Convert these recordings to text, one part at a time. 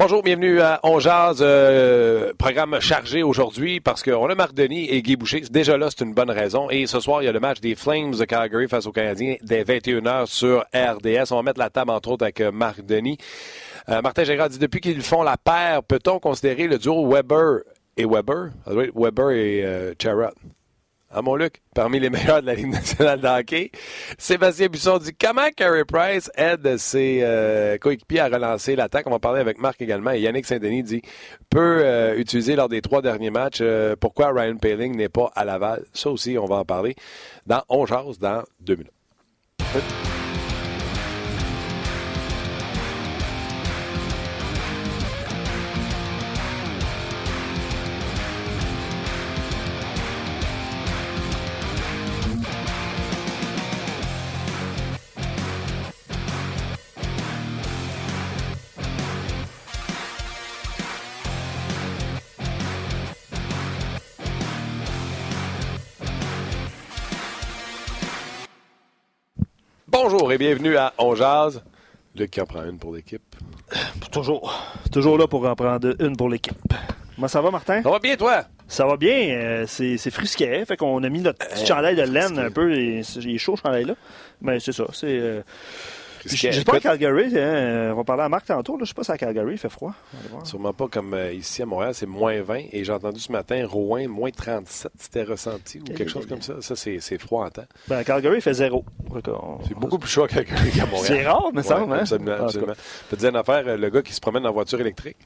Bonjour, bienvenue à On Jazz, euh, programme chargé aujourd'hui parce qu'on a Marc Denis et Guy Boucher. Déjà là, c'est une bonne raison. Et ce soir, il y a le match des Flames de Calgary face aux Canadiens dès 21h sur RDS. On va mettre la table, entre autres, avec euh, Marc Denis. Euh, Martin Gérard dit, depuis qu'ils font la paire, peut-on considérer le duo Weber et Weber? Weber et euh, ah, mon Luc, parmi les meilleurs de la Ligue nationale de hockey. Sébastien Busson dit comment Carey Price aide ses euh, coéquipiers à relancer l'attaque? On va parler avec Marc également. Et Yannick Saint-Denis dit peut euh, utiliser lors des trois derniers matchs. Euh, pourquoi Ryan Paling n'est pas à Laval? Ça aussi, on va en parler dans On Jase dans deux minutes. Bonjour et bienvenue à On Jazz. Luc qui en prend une pour l'équipe? Toujours. Toujours là pour en prendre une pour l'équipe. Comment ça va, Martin? Ça va bien, toi? Ça va bien. Euh, c'est, c'est frisquet. Fait qu'on a mis notre petit chandail de laine un peu. Il est chaud, ce chandail-là. Mais c'est ça. C'est. Euh, je sais pas à Calgary, hein, on va parler à Marc tantôt, là, je sais pas si à Calgary il fait froid. Sûrement pas comme euh, ici à Montréal, c'est moins 20. Et j'ai entendu ce matin, Rouen, moins 37, c'était ressenti ou quelque chose comme ça. Ça, c'est, froid en temps. Ben, à Calgary, il fait zéro. C'est beaucoup plus chaud à Calgary qu'à Montréal. C'est rare, mais ça, hein? Absolument, absolument. Je te dire une affaire, le gars qui se promène en voiture électrique,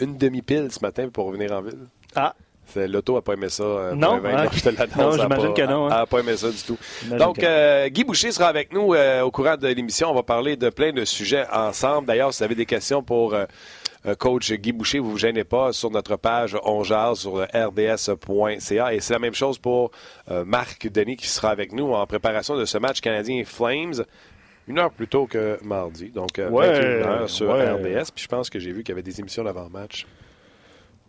une demi-pile ce matin pour revenir en ville. Ah, L'auto n'a pas aimé ça. Euh, non, hein? je te non j'imagine que non. Elle n'a pas aimé ça du tout. Donc, euh, Guy Boucher sera avec nous euh, au courant de l'émission. On va parler de plein de sujets ensemble. D'ailleurs, si vous avez des questions pour coach Guy Boucher, vous ne vous gênez pas sur notre page onjaz sur rds.ca. Et c'est la même chose pour Marc Denis qui sera avec nous en préparation de ce match canadien Flames une heure plus tôt que mardi, donc ouais, sur RDS. Puis je pense que j'ai vu qu'il y avait des émissions d'avant-match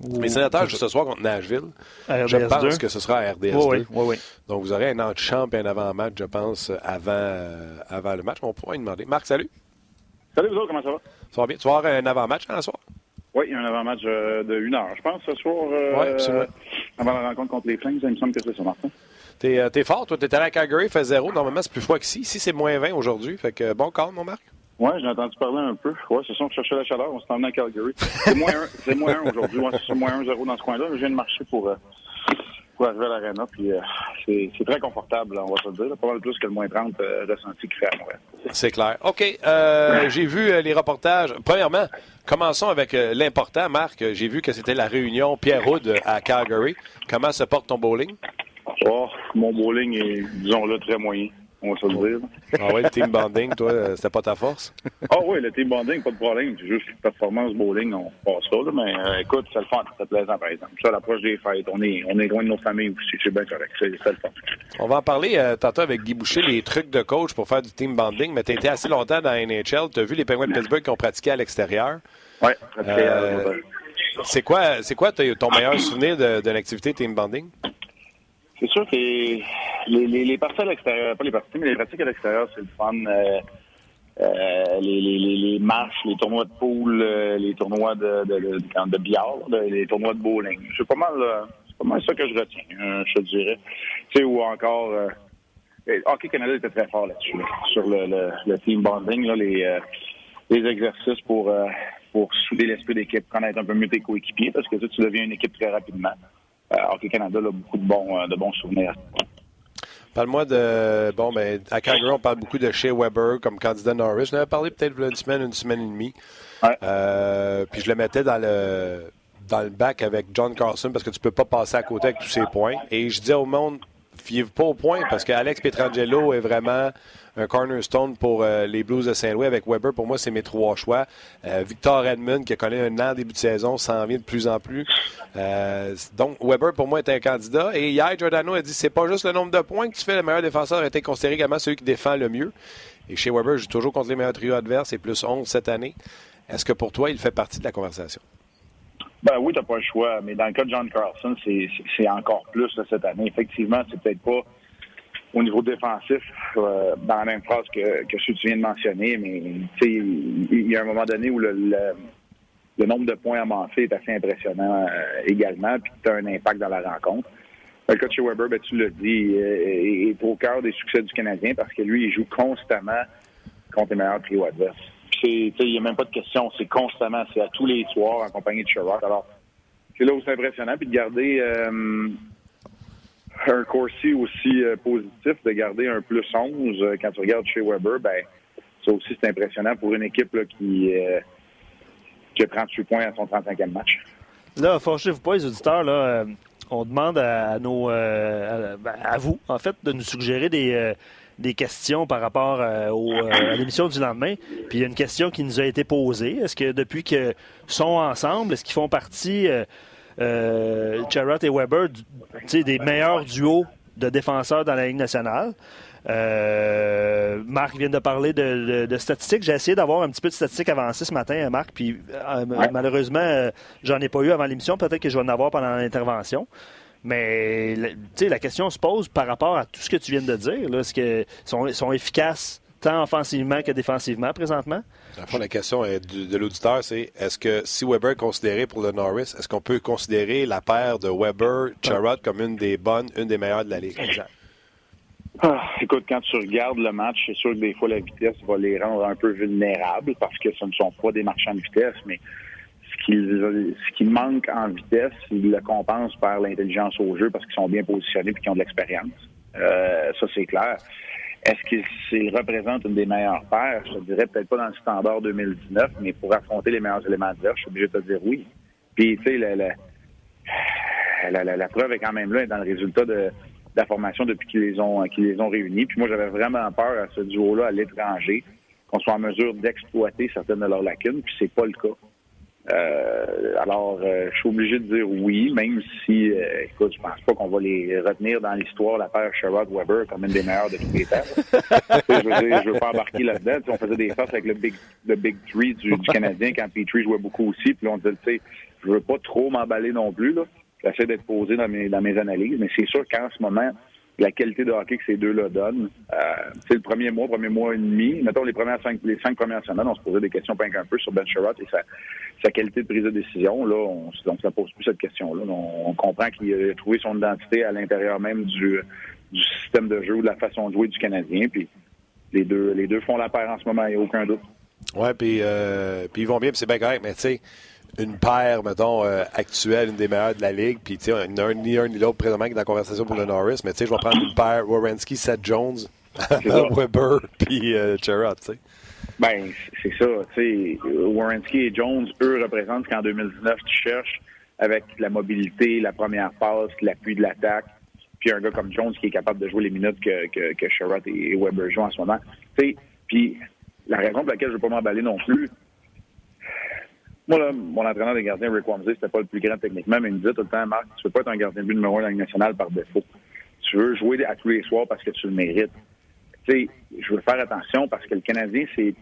les sénateurs ce soir contre Nashville. je pense que ce sera à RDS2. Oui, oui, Donc, vous aurez un anti-champ et un avant-match, je pense, avant, euh, avant le match. On pourra y demander. Marc, salut. Salut, vous autres, comment ça va? Ça va bien. Tu vas avoir un avant-match ce soir? Oui, un avant-match euh, de une heure, je pense, ce soir. Euh, oui, absolument. avant la rencontre contre les Flames, il me semble que c'est ça, Martin. T'es es fort, toi. T'es allé à Calgary, il fait zéro. Normalement, c'est plus froid qu'ici. Ici, c'est moins 20 aujourd'hui. Fait que bon calme, mon Marc. Oui, j'ai entendu parler un peu. Oui, c'est ça, on cherchait la chaleur, on s'est emmené à Calgary. C'est moins un, c'est moins un aujourd'hui. Ouais, c'est moins un zéro dans ce coin-là. Je viens de marcher pour, euh, pour arriver à l'aréna, puis euh, c'est, c'est très confortable, on va se le dire. Pas mal plus que le moins 30 euh, ressenti qu'il fait à Montréal. C'est clair. OK. Euh, j'ai vu les reportages. Premièrement, commençons avec l'important, Marc. J'ai vu que c'était la réunion Pierre Houd à Calgary. Comment se porte ton bowling? Oh, mon bowling est, disons-le, très moyen on va se le dire. Ah oui, le team bonding, toi, euh, c'était pas ta force? Ah oui, le team bonding, pas de problème. C'est juste performance bowling, on passe ça. Là, mais euh, écoute, c'est le fun, c'est plaisant, par exemple. Ça, l'approche des fêtes, on est, on est loin de nos familles aussi, c'est bien correct. C'est, le fun. On va en parler euh, tantôt avec Guy Boucher, les trucs de coach pour faire du team bonding, mais tu été assez longtemps dans la NHL. Tu as vu les Penguins de Pittsburgh qui ont pratiqué à l'extérieur? Oui, euh, c'est quoi, c'est quoi ton meilleur souvenir de, de l'activité team bonding? C'est sûr que les, les, les parties à l'extérieur, pas les parties, mais les pratiques à l'extérieur, c'est le fun. Euh, euh, les, les, les, marches, les tournois de poule, euh, les tournois de, de, de, de billard, les tournois de bowling. C'est pas mal c'est pas mal ça que je retiens, je te dirais. Tu sais, ou encore Hockey Canada était très fort là-dessus, sur le, le, le, team bonding, là, les, les exercices pour pour souder l'esprit d'équipe, connaître un peu mieux tes coéquipiers, parce que tu, tu deviens une équipe très rapidement. Euh, Hockey Canada a beaucoup de bons, euh, de bons souvenirs. Parle-moi de. Bon, ben, à Calgary, on parle beaucoup de Shea Weber comme candidat Norris. Je avais parlé peut-être une semaine, une semaine et demie. Euh, puis je le mettais dans le dans le bac avec John Carlson parce que tu peux pas passer à côté avec tous ses points. Et je disais au monde, fiez-vous pas aux points parce qu'Alex Pietrangelo est vraiment un cornerstone pour euh, les Blues de Saint-Louis avec Weber. Pour moi, c'est mes trois choix. Euh, Victor Edmund, qui a connu un an début de saison, s'en vient de plus en plus. Euh, donc, Weber, pour moi, est un candidat. Et hier, Giordano a dit c'est pas juste le nombre de points que tu fais. Le meilleur défenseur a été considéré également celui qui défend le mieux. Et chez Weber, je joue toujours contre les meilleurs trios adverses. C'est plus 11 cette année. Est-ce que pour toi, il fait partie de la conversation? Ben oui, tu n'as pas le choix. Mais dans le cas de John Carlson, c'est encore plus cette année. Effectivement, c'est peut-être pas au niveau défensif, euh, dans la même phrase que, que ce que tu viens de mentionner, mais il y a un moment donné où le, le nombre de points amassés est assez impressionnant également, puis tu as un impact dans la rencontre. Le coach Weber, ben, tu l'as dit, est au cœur des succès du Canadien parce que lui, il joue constamment contre les meilleurs trios adverses. Il n'y a même pas de question, c'est constamment, c'est à tous les soirs en compagnie de Sherrod. Alors, c'est là où c'est impressionnant, puis de garder euh, un Corsi aussi euh, positif, de garder un plus 11 euh, quand tu regardes chez Weber, ben ça aussi c'est impressionnant pour une équipe qui, qui a 38 points à son 35e match. Là, fâchez-vous pas, les auditeurs, là, on demande à, nos à, vous, en fait, de nous suggérer des, des questions par rapport à l'émission du lendemain. Puis il y a une question qui nous a été posée. Est-ce que depuis qu'ils sont ensemble, est-ce qu'ils font partie euh, et Weber, des meilleurs duos de défenseurs dans la Ligue nationale? Euh, Marc vient de parler de, statistiques. J'ai essayé d'avoir un petit peu de statistiques avancées ce matin, Marc, puis euh, malheureusement, euh, j'en ai pas eu avant l'émission. Peut-être que je vais en avoir pendant l'intervention. Mais la question se pose par rapport à tout ce que tu viens de dire. Est-ce qu'ils sont, sont efficaces tant offensivement que défensivement présentement? la question de l'auditeur, c'est est-ce que si Weber est considéré pour le Norris, est-ce qu'on peut considérer la paire de Weber-Charrot comme une des bonnes, une des meilleures de la Ligue? Exact. Ah, écoute, quand tu regardes le match, c'est sûr que des fois la vitesse va les rendre un peu vulnérables parce que ce ne sont pas des marchands de vitesse, mais ce qui, manque en vitesse, ils le compensent par l'intelligence au jeu parce qu'ils sont bien positionnés et qu'ils ont de l'expérience. Euh, ça, c'est clair. Est-ce qu'il représente une des meilleures paires? Je te dirais peut-être pas dans le standard 2019, mais pour affronter les meilleurs éléments de je suis obligé de te dire oui. Puis, tu sais, la, preuve est quand même là, dans le résultat de, la formation depuis qu'ils les ont qu'ils les ont réunis. Puis moi, j'avais vraiment peur à ce duo-là à l'étranger, qu'on soit en mesure d'exploiter certaines de leurs lacunes, puis c'est pas le cas. Euh, alors, euh, je suis obligé de dire oui, même si, euh, écoute, je pense pas qu'on va les retenir dans l'histoire, la paire Sherrod-Weber comme une des meilleures de tous les temps. je veux dire, je veux pas embarquer là-dedans. on faisait des faces avec le Big, le big Three du, Canadien quand Petrie jouait beaucoup aussi. Puis on disait, tu sais, je veux pas trop m'emballer non plus. là. J'essaie d'être posé dans mes, dans mes analyses, mais c'est sûr qu'en ce moment, la qualité de hockey que ces deux-là donnent. Euh, c'est le premier mois, premier mois et demi. Mettons les premières cinq, les cinq premières semaines, on se posait des questions pas un peu sur Ben Sherrod et sa, qualité de prise de décision. Là, on, ne se pose plus cette question-là. On, comprend qu'il a trouvé son identité à l'intérieur même du, du système de jeu ou de la façon de jouer du Canadien. Puis les deux, les deux font la paire en ce moment, il n'y a aucun doute. Oui, puis, euh, puis ils vont bien, puis c'est bien correct, mais tu sais, une paire, mettons, euh, actuelle, une des meilleures de la Ligue. Puis, tu sais, ni un ni l'autre présentement qui est dans la conversation pour le Norris. Mais, tu sais, je vais prendre une paire Warrenski, Seth Jones, Weber, puis euh, tu sais. Ben, c'est ça. Tu sais, Warrenski et Jones, eux, représentent qu'en 2019, tu cherches avec la mobilité, la première passe, l'appui de l'attaque. Puis un gars comme Jones qui est capable de jouer les minutes que, que, que Sherrod et Weber jouent en ce moment. Tu sais, puis la raison pour laquelle je ne veux pas m'emballer non plus, moi, là, mon entraîneur des gardiens, Rick Wamsey, c'était pas le plus grand techniquement, mais il me disait tout le temps, Marc, tu veux pas être un gardien de but numéro un dans la nationale par défaut. Tu veux jouer à tous les soirs parce que tu le mérites. Tu sais, je veux faire attention parce que le Canadien s'est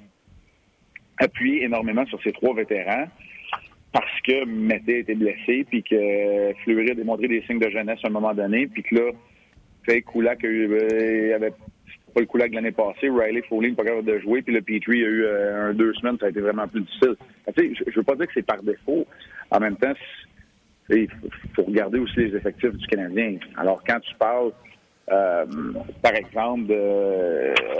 appuyé énormément sur ses trois vétérans parce que Mété était blessé, puis que Fleury a démontré des signes de jeunesse à un moment donné, puis que là, Fake Koulak euh, avait pas le coup l'année passée. Riley Foley pas capable de jouer. Puis le Petrie a eu euh, un deux semaines, ça a été vraiment plus difficile. Tu sais, je veux pas dire que c'est par défaut. En même temps, il faut regarder aussi les effectifs du Canadien. Alors, quand tu parles, euh, par exemple,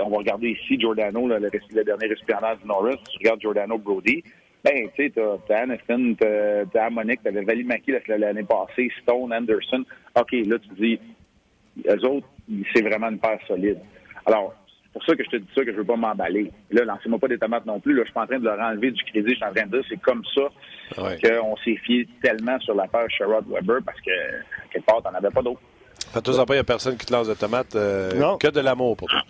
on va regarder ici Giordano, le, le, dernier récipiendaire du Norris. Tu regardes Giordano Brody. Ben, tu sais, t'as Aniston, t'as Monique, t'avais Valimaki l'année passée, Stone, Anderson. OK, là, tu dis, eux autres, c'est vraiment une paire solide. Alors, c'est pour ça que je te dis ça, que je veux pas m'emballer. Là, lancez-moi pas des tomates non plus. Là, je suis pas en train de leur enlever du crédit. Je suis en train de dire c'est comme ça qu'on s'est fié tellement sur la page Sherrod Weber parce que, quelque part, t'en avais pas d'autres. Fais-toi pas, il n'y a personne qui te lance de tomates. Euh, que de l'amour pour toi.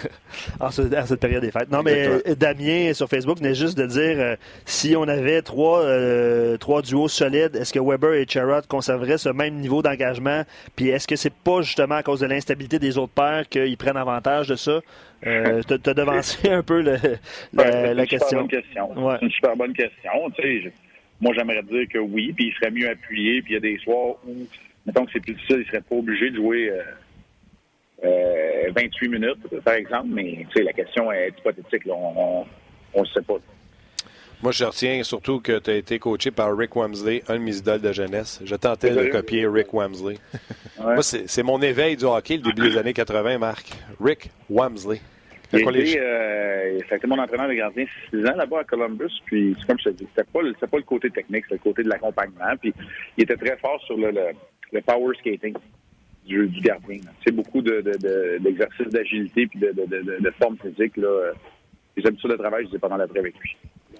en cette période des fêtes. Non, mais euh, Damien sur Facebook venait juste de dire euh, si on avait trois, trois duos solides, est-ce que Weber et Sherrod conserveraient ce même niveau d'engagement? Puis est-ce que c'est pas justement à cause de l'instabilité des autres pairs qu'ils prennent avantage de ça? Euh, tu as devancé un peu le, la, la question. C'est une super bonne question. moi, j'aimerais dire que oui, puis il serait mieux appuyé, puis il y a des soirs où mettons que c'est plus difficile, il serait pas obligé de jouer euh, 28 euh, minutes, par exemple, mais la question est hypothétique. on ne sait pas. Moi, je retiens surtout que tu as été coaché par Rick Wamsley, un de mes idoles de jeunesse. Je tentais de copier Rick Wamsley. Moi, c'est mon éveil du hockey, le début des années 80, Marc. Rick Wamsley. Été, euh, ça a été mon entraîneur de gardien 6 ans là-bas à Columbus. Puis, comme je te dis, c'était pas, pas le côté technique, c'était le côté de l'accompagnement. Puis, il était très fort sur le, le, power skating du, du gardien. C'est beaucoup d'exercices de, d'agilité puis de, de, forme physique. Là. Les habitudes de travail, je les ai pendant l'après avec lui.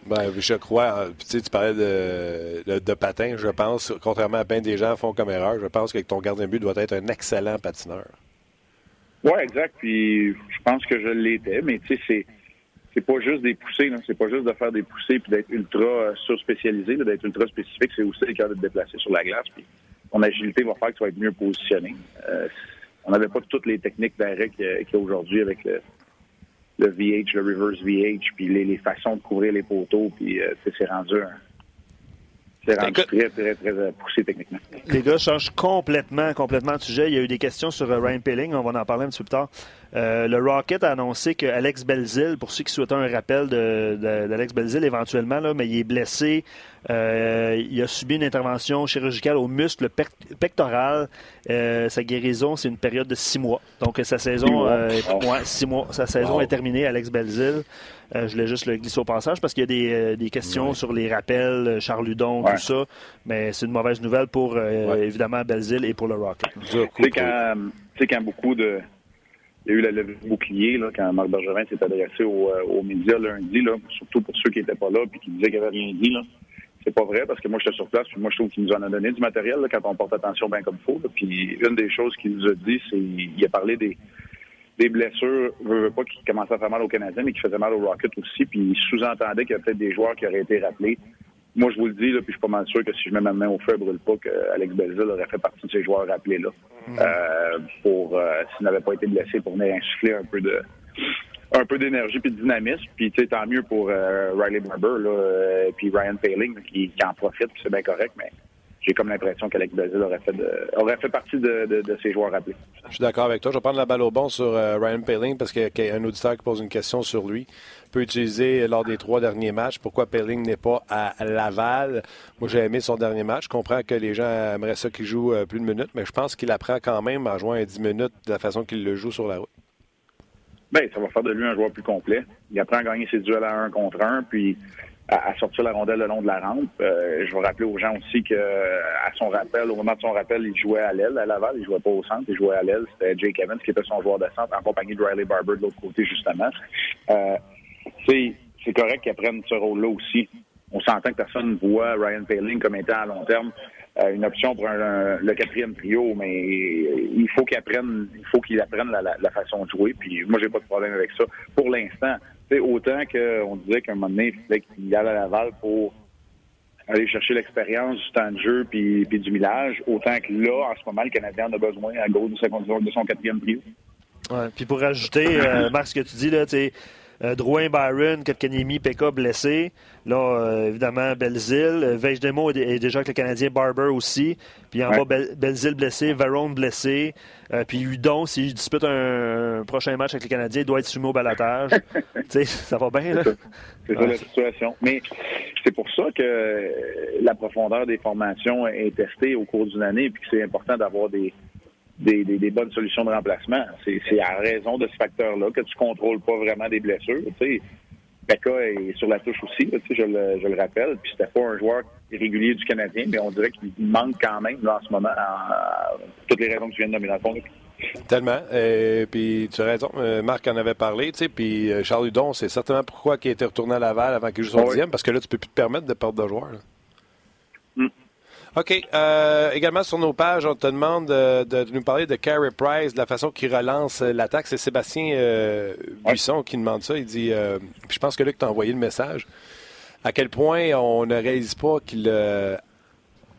Ben, je crois. Euh, tu, sais, tu parlais de, de, patin. Je pense, contrairement à bien des gens font comme erreur, je pense que ton gardien de but doit être un excellent patineur. Oui, exact. Puis je pense que je l'étais, mais tu sais, c'est c'est pas juste des poussées, c'est pas juste de faire des poussées puis d'être ultra euh, surspécialisé, d'être ultra spécifique, c'est aussi de te déplacer sur la glace. Puis ton agilité va faire que tu vas être mieux positionné. Euh, on n'avait pas toutes les techniques d'arrêt qu'il y a, aujourd'hui avec le, le, VH, le reverse VH, puis les, façons de couvrir les poteaux, puis euh, c'est rendu un, c'est rendu très, très, très euh, poussé techniquement. Les gars changent complètement, complètement de sujet. Il y a eu des questions sur euh, Ryan Pelling. On va en parler un petit peu plus tard. Euh, le Rocket a annoncé que Alex Belzil, pour ceux qui souhaitent un rappel d'Alex de, Belzil éventuellement, là, mais il est blessé. Euh, il a subi une intervention chirurgicale au muscle pectoral. Euh, sa guérison, c'est une période de six mois. Donc sa saison, six mois. Sa saison est terminée, Alex Belzil. je voulais juste le glisser au passage parce qu'il y a des, questions sur les rappels, Charles Ludon, tout ça. Mais c'est une mauvaise nouvelle pour évidemment Belzil et pour le Rocket. C'est quand, quand beaucoup de il y a eu la levée bouclier là, quand Marc Bergevin s'est adressé euh, aux, médias lundi, là, surtout pour ceux qui n'étaient pas là et qui disaient qu'il n'avait rien dit. Là. C'est pas vrai parce que moi j'étais sur place puis moi je trouve qu'il nous en a donné du matériel là, quand on porte attention bien comme il faut. Puis une des choses qu'il nous a dit, c'est il a parlé des blessures, je veux pas qu'il commençait à faire mal aux Canadiens, mais qui faisait mal aux Rockets aussi. Puis il sous-entendait qu'il y a peut-être des joueurs qui auraient été rappelés. Moi, je vous le dis, là, puis je suis pas mal sûr que si je mets ma main au feu, elle brûle pas, qu'Alex Belzil aurait fait partie de ces joueurs rappelés là. Mm. Euh, pour euh, s'il n'avait pas été blessé pour venir insuffler un peu de un peu d'énergie puis de dynamisme. Puis tu sais, tant mieux pour euh, Riley Barber là, puis Ryan Paling qui, qui en profite, c'est bien correct, mais j'ai comme l'impression qu'Alex Belzil aurait fait, aurait fait partie de, de, ces joueurs rappelés. Je suis d'accord avec toi. Je vais prendre la balle au bon sur Ryan Paling parce qu'il y a un auditeur qui pose une question sur lui peut utiliser lors des trois derniers matchs. Pourquoi Pelling n'est pas à Laval? Moi, j'ai aimé son dernier match. Je comprends que les gens aimeraient ça qu'il joue euh, plus de minutes, mais je pense qu'il apprend quand même à jouer à 10 minutes de la façon qu'il le joue sur la route. Bien, ça va faire de lui un joueur plus complet. Il apprend à gagner ses duels à un contre un, puis à, sortir la rondelle le long de la rampe. Euh, je vais rappeler aux gens aussi que à son rappel, au moment de son rappel, il jouait à l'aile à Laval, il jouait pas au centre, il jouait à l'aile. C'était Jake Evans qui était son joueur de centre en compagnie de Riley Barber de l'autre côté justement. Euh, c'est correct qu'ils prennent ce rôle-là aussi. On s'entend que personne ne voit Ryan Paling comme étant à long terme euh, une option pour le quatrième trio, mais il faut qu'il apprenne, il faut qu'il apprenne la, façon de jouer. Puis moi, j'ai pas de problème avec ça. Pour l'instant, c'est autant qu'on disait qu'à un moment donné, il fallait qu'il y aille à Laval pour aller chercher l'expérience du temps de jeu puis, du millage, autant que là, en ce moment, le Canadien en a besoin à gauche de, de son quatrième trio. Ouais, puis pour ajouter, euh, Marc, ce que tu dis, là, tu Drouin Byron, Kotkaniemi, Pekka blessé. Là, euh, évidemment, Belzil. Euh, Vejdemo est, déjà avec le Canadien Barber aussi. Puis en bas, Belzil blessé, Varone blessé. puis Hudon, s'il dispute un, prochain match avec les Canadiens, il doit être soumis au balatage. tu sais, ça va bien, là. C'est ça, la situation. Mais c'est pour ça que la profondeur des formations est testée au cours d'une année, puis que c'est important d'avoir des, des, bonnes solutions de remplacement. C'est à raison de ce facteur-là que tu contrôles pas vraiment des blessures. Tu est sur la touche aussi, je, le, je le rappelle. Puis c'était pas un joueur régulier du Canadien, mais on dirait qu'il manque quand même en ce moment, toutes les raisons que tu viens de nommer dans. Tellement. Et puis tu as raison, euh, Marc en avait parlé, tu sais, puis euh, Charles Hudon, c'est certainement pourquoi il était retourné à Laval avant qu'il joue son dixième, parce que là, tu peux plus te permettre de perdre de joueurs. OK. Euh, également sur nos pages, on te demande de, nous parler de Carey Price, de la façon qu'il relance euh, l'attaque. C'est Sébastien euh, Buisson qui demande ça. Il dit, je pense que Luc t'a envoyé le message, à quel point on ne réalise pas qu'il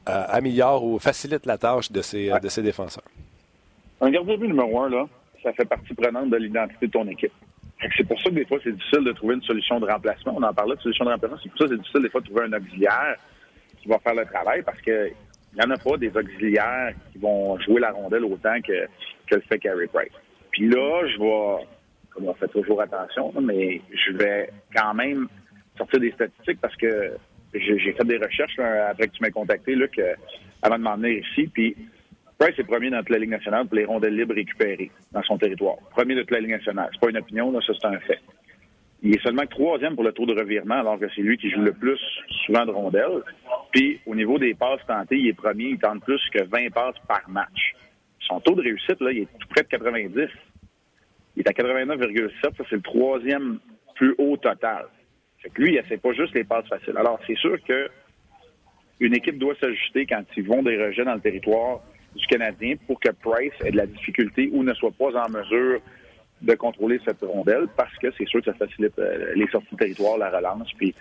améliore ou facilite la tâche de ses, de ses défenseurs. Un gardien de but numéro un, là, ça fait partie prenante de l'identité de ton équipe. C'est pour ça que des fois, c'est difficile de trouver une solution de remplacement. On en parlait de solution de remplacement. C'est pour ça que c'est difficile des fois de trouver un auxiliaire va faire le travail parce que il n'y en a pas des auxiliaires qui vont jouer la rondelle autant que, que le fait Carey Price. Puis là, je vais, comme on fait toujours attention, mais je vais quand même sortir des statistiques parce que j'ai fait des recherches après que tu m'aies contacté, là, que, avant de m'emmener ici. Puis Price est premier dans toute la Ligue nationale pour les rondelles libres récupérées dans son territoire. Premier de toute la Ligue nationale. C'est pas une opinion, là, ça c'est un fait. Il est seulement troisième pour le tour de revirement, alors que c'est lui qui joue le plus souvent de rondelles. Puis, au niveau des passes tentées, il est premier, il tente plus que 20 passes par match. Son taux de réussite, là, il est tout près de 90. Il est à 89,7. Ça, c'est le troisième plus haut total. Fait que lui, il essaie pas juste les passes faciles. Alors, c'est sûr que une équipe doit s'ajuster quand ils vont des rejets dans le territoire du Canadien pour que Price ait de la difficulté ou ne soit pas en mesure de contrôler cette rondelle parce que c'est sûr que ça facilite euh, les sorties de territoire, la relance, puis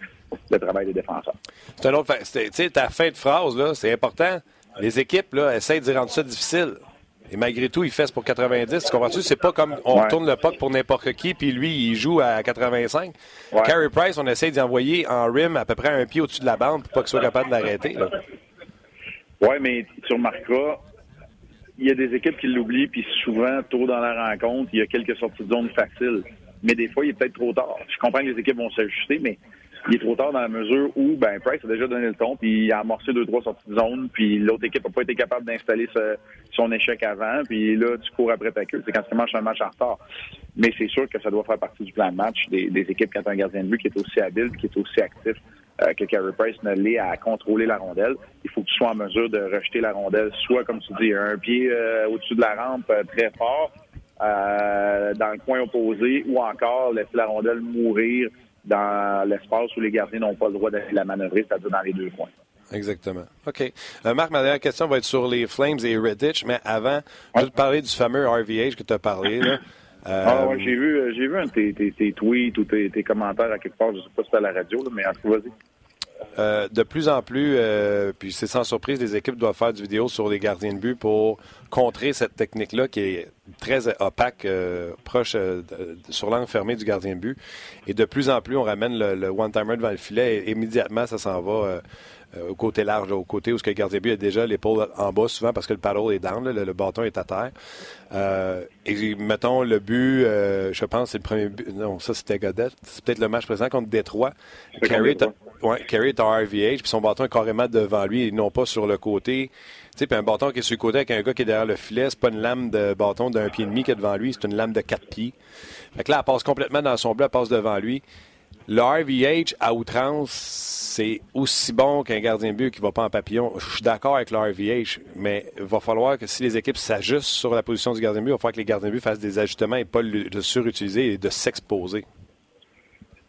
le travail des défenseurs. C'est un autre. Tu sais, ta fin de phrase, là, c'est important. Les équipes, là, essayent de rendre ça difficile. Et malgré tout, il fait pour 90. Tu comprends-tu? C'est pas comme on tourne le puck pour n'importe qui, puis lui, il joue à 85. Carey Price, on essaie d'y envoyer en rim à peu près un pied au-dessus de la bande pour pas qu'il soit capable de l'arrêter. Oui, mais tu remarqueras, il y a des équipes qui l'oublient, puis souvent, tôt dans la rencontre, il y a quelques sorties de zone faciles. Mais des fois, il est peut-être trop tard. Je comprends que les équipes vont s'ajuster, mais il est trop tard dans la mesure où ben Price a déjà donné le ton, puis il a amorcé deux, trois sorties de zone, puis l'autre équipe n'a pas été capable d'installer son échec avant, puis là, tu cours après ta queue. C'est quand tu manges un match en retard. Mais c'est sûr que ça doit faire partie du plan de match des, équipes quand un gardien de but qui est aussi habile, qui est aussi actif euh, que Carey Price ne l'est à contrôler la rondelle. Il faut que tu sois en mesure de rejeter la rondelle, soit, comme tu dis, un pied euh, au-dessus de la rampe euh, très fort, dans le coin opposé, ou encore laisser la rondelle mourir dans l'espace où les gardiens n'ont pas le droit d'aller la manœuvrer, c'est-à-dire dans les deux coins. Exactement. OK. Marc, ma dernière question va être sur les Flames et Redditch, mais avant, je vais te parler du fameux RVH que tu as parlé. Là. Ah ouais, j'ai vu, j'ai vu un de tes, tweets ou tes, commentaires à quelque part, je ne sais pas si c'était à la radio, mais en tout cas, vas-y. Euh, de plus en plus, euh, puis c'est sans surprise, les équipes doivent faire du vidéo sur les gardiens de but pour contrer cette technique-là qui est très opaque, euh, proche sur l'angle fermé du gardien de but. Et de plus en plus, on ramène le, one-timer devant le filet et immédiatement, ça s'en va au côté large, au côté où ce que le gardien but a déjà l'épaule en bas souvent parce que le paddle est down, le, bâton est à terre. et mettons le but, je pense c'est le premier but, non ça c'était Godet, c'est peut-être le match présent contre Détroit. Ouais, Carey est en RVH, puis son bâton est carrément devant lui et non pas sur le côté. Tu sais, puis un bâton qui est sur le côté avec un gars qui est derrière le filet, c'est pas une lame de bâton d'un pied et demi qui est devant lui, c'est une lame de quatre pieds. Fait que là, elle passe complètement dans son bleu, elle passe devant lui. Le RVH à outrance, c'est aussi bon qu'un gardien de but qui va pas en papillon. Je suis d'accord avec le RVH, mais il va falloir que si les équipes s'ajustent sur la position du gardien de but, il va falloir que les gardiens de but fassent des ajustements et pas le, surutiliser et de s'exposer.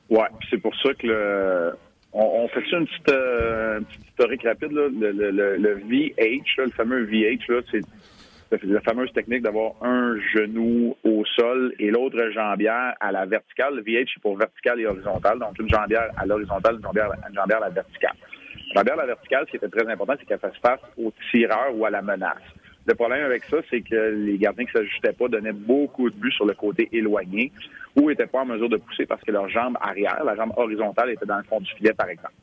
Ouais, c'est pour ça que le, on, fait ça une petite, euh, historique rapide. Là. Le, VH, le fameux VH, c'est la fameuse technique d'avoir un genou au sol et l'autre jambière à la verticale. Le VH, c'est pour vertical et horizontal. Donc, une jambière à l'horizontale, une jambière, une jambière à la verticale. La jambière à la verticale, ce qui était très important, c'est qu'elle fasse face au tireur ou à la menace. Le problème avec ça, c'est que les gardiens qui s'ajustaient pas donnaient beaucoup de buts sur le côté éloigné ou n'étaient pas en mesure de pousser parce que leur jambe arrière, la jambe horizontale, était dans le fond du filet, par exemple.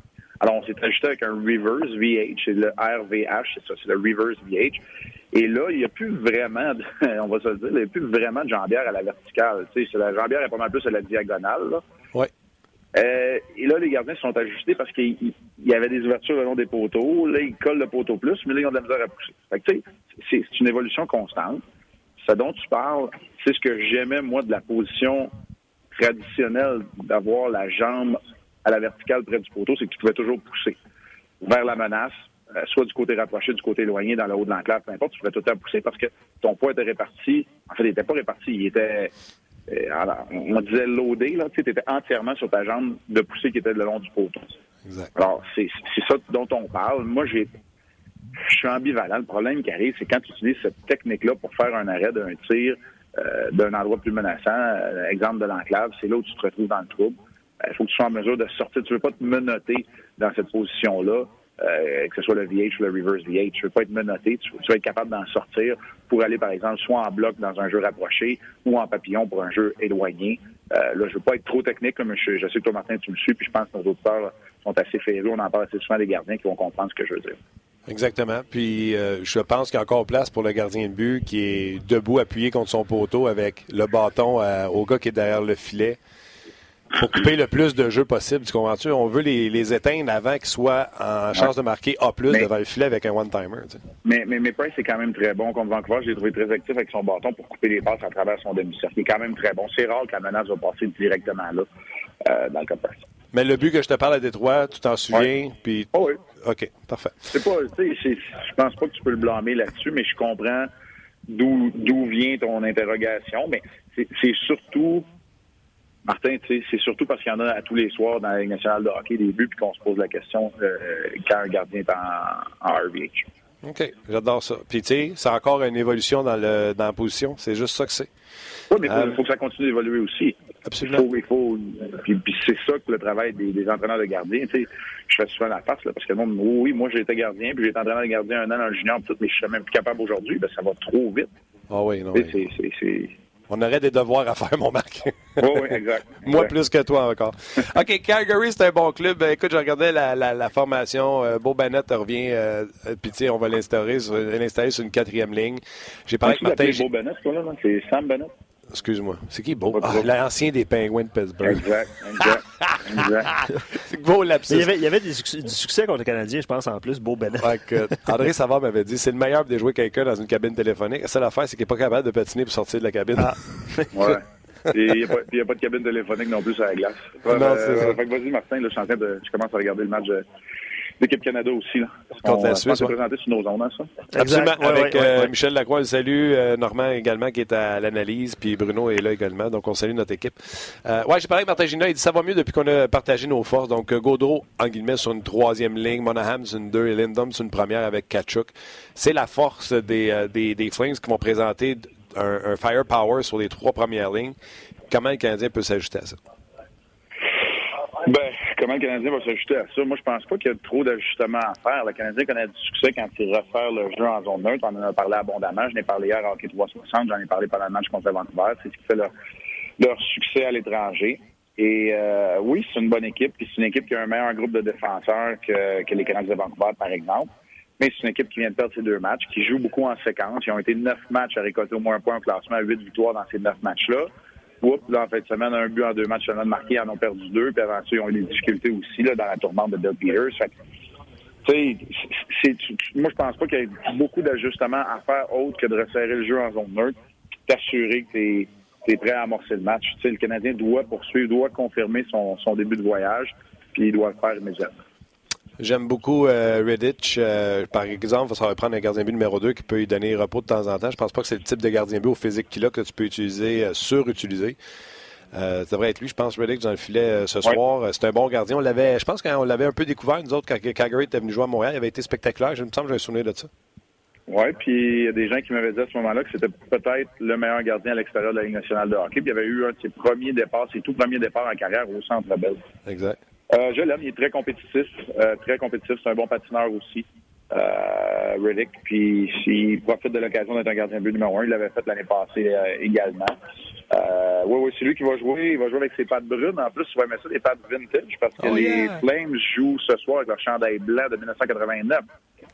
Alors, on s'est ajusté avec un reverse VH, c'est le RVH, c'est ça, c'est le reverse VH. Et là, il n'y a plus vraiment, de, on va se le dire, il n'y a plus vraiment de jambière à la verticale. Tu sais, la jambière est pas mal plus à la diagonale. Là. Ouais. Euh, et là, les gardiens se sont ajustés parce qu'il y avait des ouvertures le long des poteaux. Là, ils collent le poteau plus, mais là, ils ont de la misère à pousser. Fait que, tu sais, c'est une évolution constante. Ce dont tu parles, c'est ce que j'aimais, moi, de la position traditionnelle d'avoir la jambe à la verticale près du poteau, c'est que tu pouvais toujours pousser vers la menace, euh, soit du côté rapproché, du côté éloigné, dans le haut de l'enclave, peu importe, tu pouvais tout le temps pousser parce que ton poids était réparti. En fait, il n'était pas réparti, il était euh, on disait loadé, là, tu étais entièrement sur ta jambe de poussée qui était le long du poteau. Alors, c'est ça dont on parle. Moi, j'ai je suis ambivalent. Le problème qui arrive, c'est quand tu utilises cette technique-là pour faire un arrêt d'un tir euh, d'un endroit plus menaçant, euh, exemple de l'enclave, c'est là où tu te retrouves dans le trouble. Il faut que tu sois en mesure de sortir. Tu ne veux pas te menotter dans cette position-là. Euh, que ce soit le VH ou le reverse VH. Tu veux pas être menotté, tu, tu veux être capable d'en sortir pour aller, par exemple, soit en bloc dans un jeu rapproché ou en papillon pour un jeu éloigné. Euh, là, je veux pas être trop technique, mais je, sais que toi, Martin, tu me suis, puis je pense que nos auditeurs sont assez férus. On en parle assez souvent des gardiens qui vont comprendre ce que je veux dire. Exactement. Puis euh, je pense qu'il y a encore place pour le gardien de but qui est debout, appuyé contre son poteau avec le bâton au gars qui est derrière le filet. Pour couper le plus de jeux possible, tu comprends-tu? On veut les, les éteindre avant qu'ils soient en chance de marquer A+, devant le filet avec un one-timer. Mais, mais, mais Price est quand même très bon contre Vancouver. Je l'ai trouvé très actif avec son bâton pour couper les passes à travers son demi-cercle. Il est quand même très bon. C'est rare que la menace va passer directement là, euh, dans le cas de Price. Mais le but que je te parle à Détroit, tu t'en souviens? Puis... Oh oui. OK, parfait. C'est pas, je pense pas que tu peux le blâmer là-dessus, mais je comprends d'où vient ton interrogation. Mais c'est surtout Martin, c'est surtout parce qu'il y en a à tous les soirs dans la Ligue nationale de hockey des buts, puis qu'on se pose la question euh, quand un gardien est en, en RVH. OK, j'adore ça. Puis, tu sais, c'est encore une évolution dans, le, dans la position. C'est juste ça que c'est. Oui, mais il faut, euh, que ça continue d'évoluer aussi. Absolument. Il faut, puis, c'est ça que le travail des, entraîneurs de gardien. Tu sais, je fais souvent la face, là, parce que le monde, oui, moi, j'ai été gardien, puis j'ai été entraîneur de gardien un an dans le junior, tout, mais je suis même plus capable aujourd'hui. Ben, ça va trop vite. Ah oui, non. C'est on aurait des devoirs à faire, mon Marc. oui, oui, exact. Moi, plus que toi encore. OK, Calgary, c'est un bon club. Ben, écoute, je regardais la, la, formation. Euh, Beau Bennett revient. Euh, Puis, on va l'installer sur, l'installer sur une quatrième ligne. J'ai parlé avec Martin. Beau Bennett, toi, là? C'est Sam Bennett? Excuse-moi. C'est qui Beau? Ah, l'ancien des Penguins de Pittsburgh. Exact, exact. exact. c'est beau lapsus. Il y avait, il y avait du succès contre les Canadiens, je pense, en plus. Beau Bennett. André Savard m'avait dit c'est le meilleur de jouer quelqu'un dans une cabine téléphonique. La seule affaire, c'est qu'il n'est pas capable de patiner pour sortir de la cabine. Ah. ouais. Et il n'y a, pas de cabine téléphonique non plus à la glace. non, euh, ça. Fait que vas-y, Martin, là, je, suis en train de, je commence à regarder le match. De l'équipe Canada aussi. Là. Contre la Suisse. On présenté sur nos ondes, hein, ça. Absolument. avec euh, Michel Lacroix, le salue. Euh, Normand également qui est à l'analyse. Puis Bruno est là également. Donc, on salue notre équipe. Euh, ouais, j'ai parlé avec Martin Gina. Il dit ça va mieux depuis qu'on a partagé nos forces. Donc, Gaudreau, en guillemets, sur une troisième ligne. Monahan sur une deux. Et Lindom sur une première avec Kachuk. C'est la force des, des, des Flames qui vont présenter un, un firepower sur les trois premières lignes. Comment le Canadien peut s'ajuster à ça? Ben, comment le Canadien va s'ajuster à ça? Moi, je pense pas qu'il y a trop d'ajustements à faire. Le Canadien connaît du succès quand il refaire le jeu en zone neutre. On en a parlé abondamment. Je n'ai parlé hier à Hockey 360. J'en ai parlé pendant le match contre Vancouver. C'est ce qui fait leur, leur succès à l'étranger. Et euh, oui, c'est une bonne équipe. Puis c'est une équipe qui a un meilleur groupe de défenseurs que, que les Canadiens de Vancouver, par exemple. Mais c'est une équipe qui vient de perdre ses deux matchs, qui joue beaucoup en séquence. Ils ont été neuf matchs à récolter au moins un point au classement, huit victoires dans ces neuf matchs-là. En fin de semaine, un but en deux matchs semaine marqué, ils en ont perdu deux, puis avant ça, ils ont eu des difficultés aussi là, dans la tourmente de Bill Peters. Moi, je pense pas qu'il y ait beaucoup d'ajustements à faire autre que de resserrer le jeu en zone neutre, t'assurer que tu es, prêt à amorcer le match. le Canadien doit poursuivre, doit confirmer son début de voyage, puis il doit le faire immédiatement. J'aime beaucoup euh, Redditch. Euh, par exemple, ça va prendre un gardien but numéro 2 qui peut lui donner repos de temps en temps. Je pense pas que c'est le type de gardien but au physique qu'il a que tu peux utiliser, euh, surutiliser. ça devrait être lui, je pense, Redditch dans le filet ce soir. C'est un bon gardien. On l'avait, je pense qu'on l'avait un peu découvert, nous autres, quand Calgary était venu jouer à Montréal. Il avait été spectaculaire. Je me semble que j'ai un souvenir de ça. Oui, puis il y a des gens qui m'avaient dit à ce moment-là que c'était peut-être le meilleur gardien à l'extérieur de la Ligue nationale de hockey. Puis il y avait eu un de ses premiers départs, ses tout premiers départs en carrière au Centre Bell. Exact. Euh, je l'aime, il est très compétitif, euh, très compétitif, c'est un bon patineur aussi. Euh, Riddick, puis s'il profite de l'occasion d'être un gardien de but numéro un, il l'avait fait l'année passée euh, également. Euh, oui, oui, c'est lui qui va jouer. Il va jouer avec ses pattes brunes. En plus, tu vas mettre ça des pattes vintage parce que oh, les Flames jouent ce soir avec leur chandail blanc de 1989.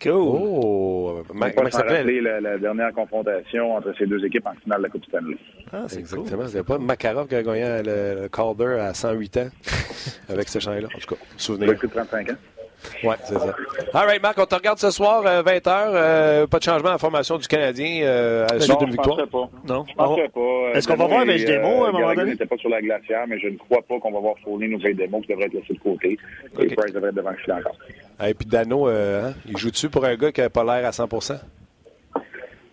Cool. Oh, comment ça s'appelle? La, la dernière confrontation entre ces deux équipes en finale de la Coupe Stanley. Ah, c'est exactement. C'était pas Makarov qui a gagné le, Calder à 108 ans avec ce chandail-là. En tout cas, souvenir. Il a 35 ans. Oui, c'est ça. All right, Marc, on te regarde ce soir, 20h. Euh, euh, pas de changement en formation du Canadien euh, à la suite d'une victoire? Pas. Non, je pensais pas. Est-ce qu'on va voir avec démo à un moment donné? n'était pas sur la glacière, mais je ne crois pas qu'on va voir Foley ou démo qui devrait être laissé de côté. Et Price devrait être devant le filet encore. Et puis Dano, hein, il joue dessus pour un gars qui n'a pas l'air à 100%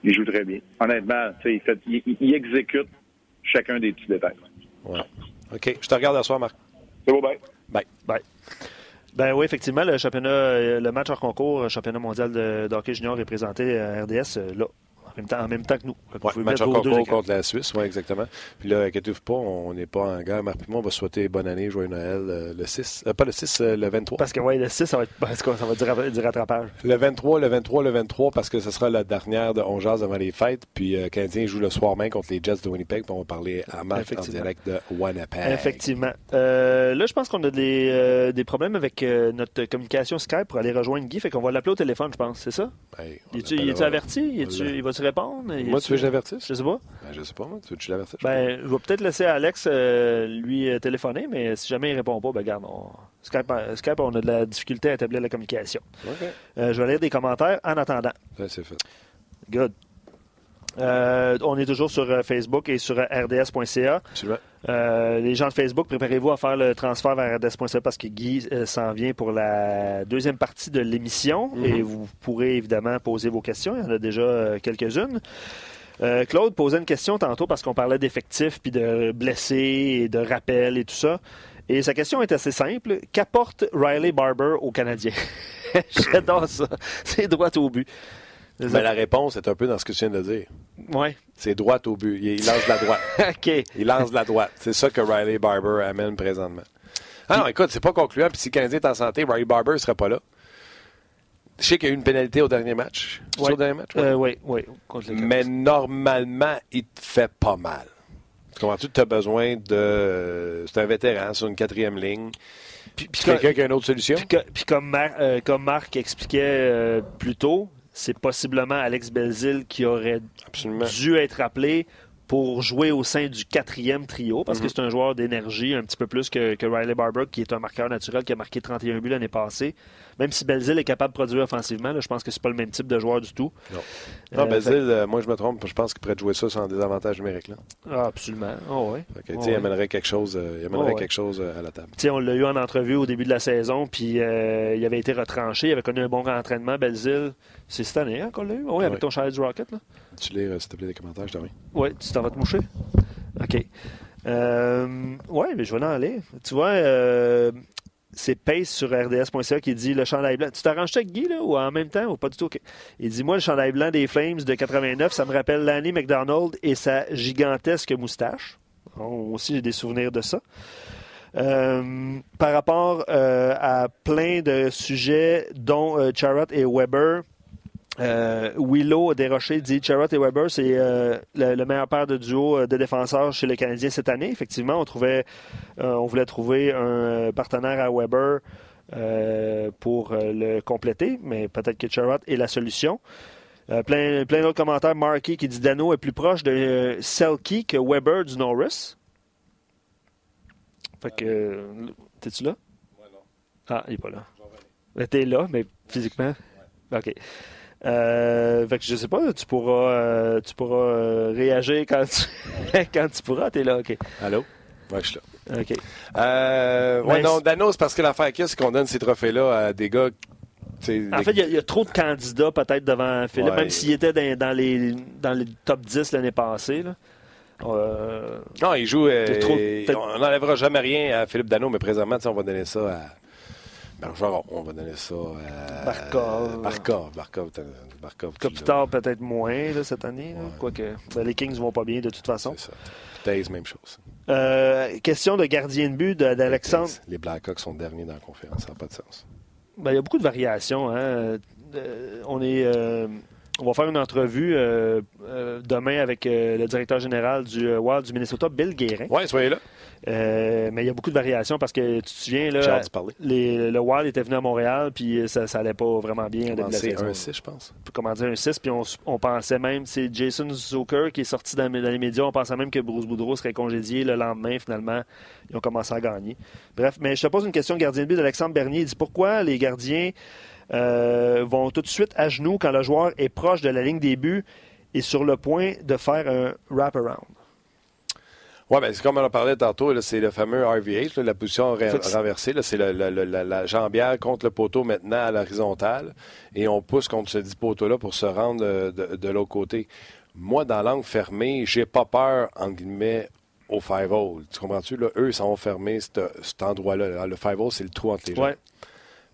Il joue très bien. Honnêtement, il, fait, il, exécute chacun des petits détails. Ouais. OK. Je te regarde ce soir, Marc. C'est beau, bye. Bye. Bye. Ben oui, effectivement, le championnat, euh, le match hors concours, championnat mondial de, hockey junior est présenté à RDS euh, en même temps que nous. Ouais, match en concours contre la Suisse, oui, exactement. Puis là, inquiétez-vous pas, on n'est pas en guerre. Marc moi, on va souhaiter bonne année, joyeux Noël euh, le 6. pas le 6, le 23. Parce que oui, le 6, ça va, être, parce que ça va dire du rattrapage. Le 23, le 23, le 23, parce que ce sera la dernière de 11 jours avant les fêtes. Puis euh, Canadien joue le soir même contre les Jets de Winnipeg. Puis on va parler à Marc en direct de Winnipeg. Effectivement. Euh, là, je pense qu'on a des, des problèmes avec notre communication Skype pour aller rejoindre Guy. Fait qu'on va l'appeler au téléphone, je pense. C'est ça? Ben, il est-tu averti? Il, va-tu répondre? Moi, tu veux que j'avertisse? Je sais pas. Ben, je sais pas, moi. Tu veux que je l'avertisse? Ben, je vais peut-être laisser Alex euh, lui euh, téléphoner, mais si jamais il répond pas, ben, regarde, on... Skype, Skype, on a de la difficulté à établir la communication. Je vais lire des commentaires en attendant. c'est fait. Good. Euh, on est toujours sur euh, Facebook et sur euh, rds.ca. Euh, les gens de Facebook, préparez-vous à faire le transfert vers rds.ca parce que Guy s'en vient pour la deuxième partie de l'émission mm-hmm. et vous pourrez évidemment poser vos questions. Il y en a déjà quelques-unes. Claude posait une question tantôt parce qu'on parlait d'effectifs, puis de blessés et de rappels et tout ça. Et sa question est assez simple. Qu'apporte Riley Barber aux Canadiens? J'adore ça. C'est droit au but. Mais la réponse est un peu dans ce que tu viens de dire. Oui. C'est droite au but. Il lance la droite. OK. Il lance la droite. C'est ça que Riley Barber amène présentement. Ah non, écoute, c'est pas concluant. Puis si le Canadien est en santé, Riley Barber ne serait pas là. Je sais qu'il y a eu une pénalité au dernier match. Oui, au dernier match? Euh, oui, oui. Mais normalement, il te fait pas mal. Tu comprends-tu? Tu as besoin de. C'est un vétéran sur une quatrième ligne. Puis, quelqu'un qui a une autre solution? Puis, comme, euh, comme, Marc expliquait euh, plus tôt, c'est possiblement Alex Belzil qui aurait dû être appelé pour jouer au sein du quatrième trio, parce que mhm. c'est un joueur d'énergie un petit peu plus que, Riley Barber, qui est un marqueur naturel qui a marqué 31 buts l'année passée. Même si Belzil est capable de produire offensivement, je pense que c'est pas le même type de joueur du tout. Non, non euh, Belzil, euh, moi je me trompe, je pense qu'il pourrait jouer ça sans désavantage numérique. Là. Ah, absolument. Oh, ouais. Il amènerait quelque chose, euh, il amènerait quelque chose à la table. on l'a eu en entrevue au début de la saison, puis il avait été retranché, il avait connu un bon entraînement, Belzil. C'est cette année hein, qu'on l'a eu? oui, avec ton chalet du Rocket. Là. Tu lis, s'il te plaît, des commentaires, je t'en Oui, tu t'en vas te moucher? OK. Euh, oui, mais je vais en aller. Tu vois, euh, c'est Pace sur RDS.ca qui dit le chandail blanc. Tu t'arranges avec Guy, là, ou en même temps, ou pas du tout? Il dit Moi, le chandail blanc des Flames de 89, ça me rappelle Lanny McDonald et sa gigantesque moustache. Aussi, j'ai des souvenirs de ça. Euh, par rapport à plein de sujets, dont Charrot et Weber, euh, Willow Desrochers dit Charrot et Weber, c'est euh, le, meilleur paire de duo euh, de défenseurs chez les Canadiens cette année. Effectivement, on trouvait, on voulait trouver un partenaire à Weber pour le compléter, mais peut-être que Charrot est la solution. plein plein d'autres commentaires. Marky qui dit Dano est plus proche de Selkie que Weber du Norris. Fait que. T'es-tu là? Ah, il n'est pas là. T'es là, mais physiquement? OK. Euh, fait que je sais pas, tu pourras, euh, tu pourras euh, réagir quand tu, quand tu pourras. T'es là, OK. Allô? Ouais, je suis là. OK. Euh, ouais, non, Dano, c'est parce que l'affaire c'est qu'on donne ces trophées-là à des gars. En fait, il y, a trop de candidats peut-être devant Philippe, même s'il était dans, les, dans les top 10 l'année passée. Là. non, il joue. on n'enlèvera jamais rien à Philippe Dano, mais présentement, on va donner ça à. Bergeron, on va donner ça à. Barkov. Barkov. Barkov. Barkov Kopitar, peut-être moins là, cette année. Quoique ben, les Kings vont pas bien de toute façon. C'est ça. Taze, même chose. Euh, question de gardien de but d'Alexandre. Les Blackhawks sont derniers dans la conférence. Ça n'a pas de sens. Ben, il y a beaucoup de variations. Hein. Euh, on est. Euh, on va faire une entrevue euh, euh, demain avec euh, le directeur général du Wild du Minnesota, Bill Guérin. Oui, soyez là. mais il y a beaucoup de variations parce que tu te souviens, là, les, le Wild était venu à Montréal, puis ça, ça allait pas vraiment bien. C'est un 6, je pense. Comment dire, un 6, puis on, pensait même, c'est Jason Zucker qui est sorti dans, les médias, on pensait même que Bruce Boudreau serait congédié le lendemain, finalement, ils ont commencé à gagner. Bref, mais je te pose une question, gardien de but d'Alexandre Bernier. Il dit pourquoi les gardiens euh, vont tout de suite à genoux quand le joueur est proche de la ligne des buts et sur le point de faire un wrap-around. Oui, ben, c'est comme on en parlait tantôt, c'est le fameux RVH, la position renversée. C'est la, jambière contre le poteau maintenant à l'horizontale et on pousse contre ce dit poteau-là pour se rendre de, l'autre côté. Moi, dans l'angle fermé, j'ai pas peur, en guillemets, au five-hole. Tu comprends-tu? Là, eux, ils sont fermés cet, endroit-là. Le five-hole, c'est le trou entre les jambes.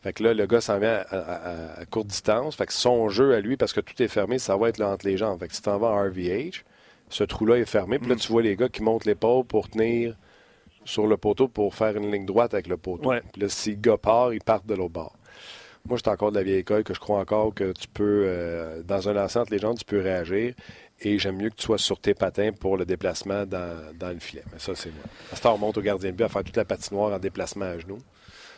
Fait que là, le gars s'en vient à, courte distance. Fait que son jeu à lui, parce que tout est fermé, ça va être là entre les jambes. Fait que si tu en vas en RVH, ce trou-là est fermé. Puis là, mm. tu vois les gars qui montent l'épaule pour tenir sur le poteau pour faire une ligne droite avec le poteau. Puis là, si le gars part, ils partent de l'autre bord. Moi, je suis encore de la vieille école que je crois encore que tu peux, euh, dans un lancer entre les jambes, tu peux réagir. Et j'aime mieux que tu sois sur tes patins pour le déplacement dans, le filet. Mais ça, c'est moi. À ce on monte au gardien de but à faire toute la patinoire en déplacement à genoux.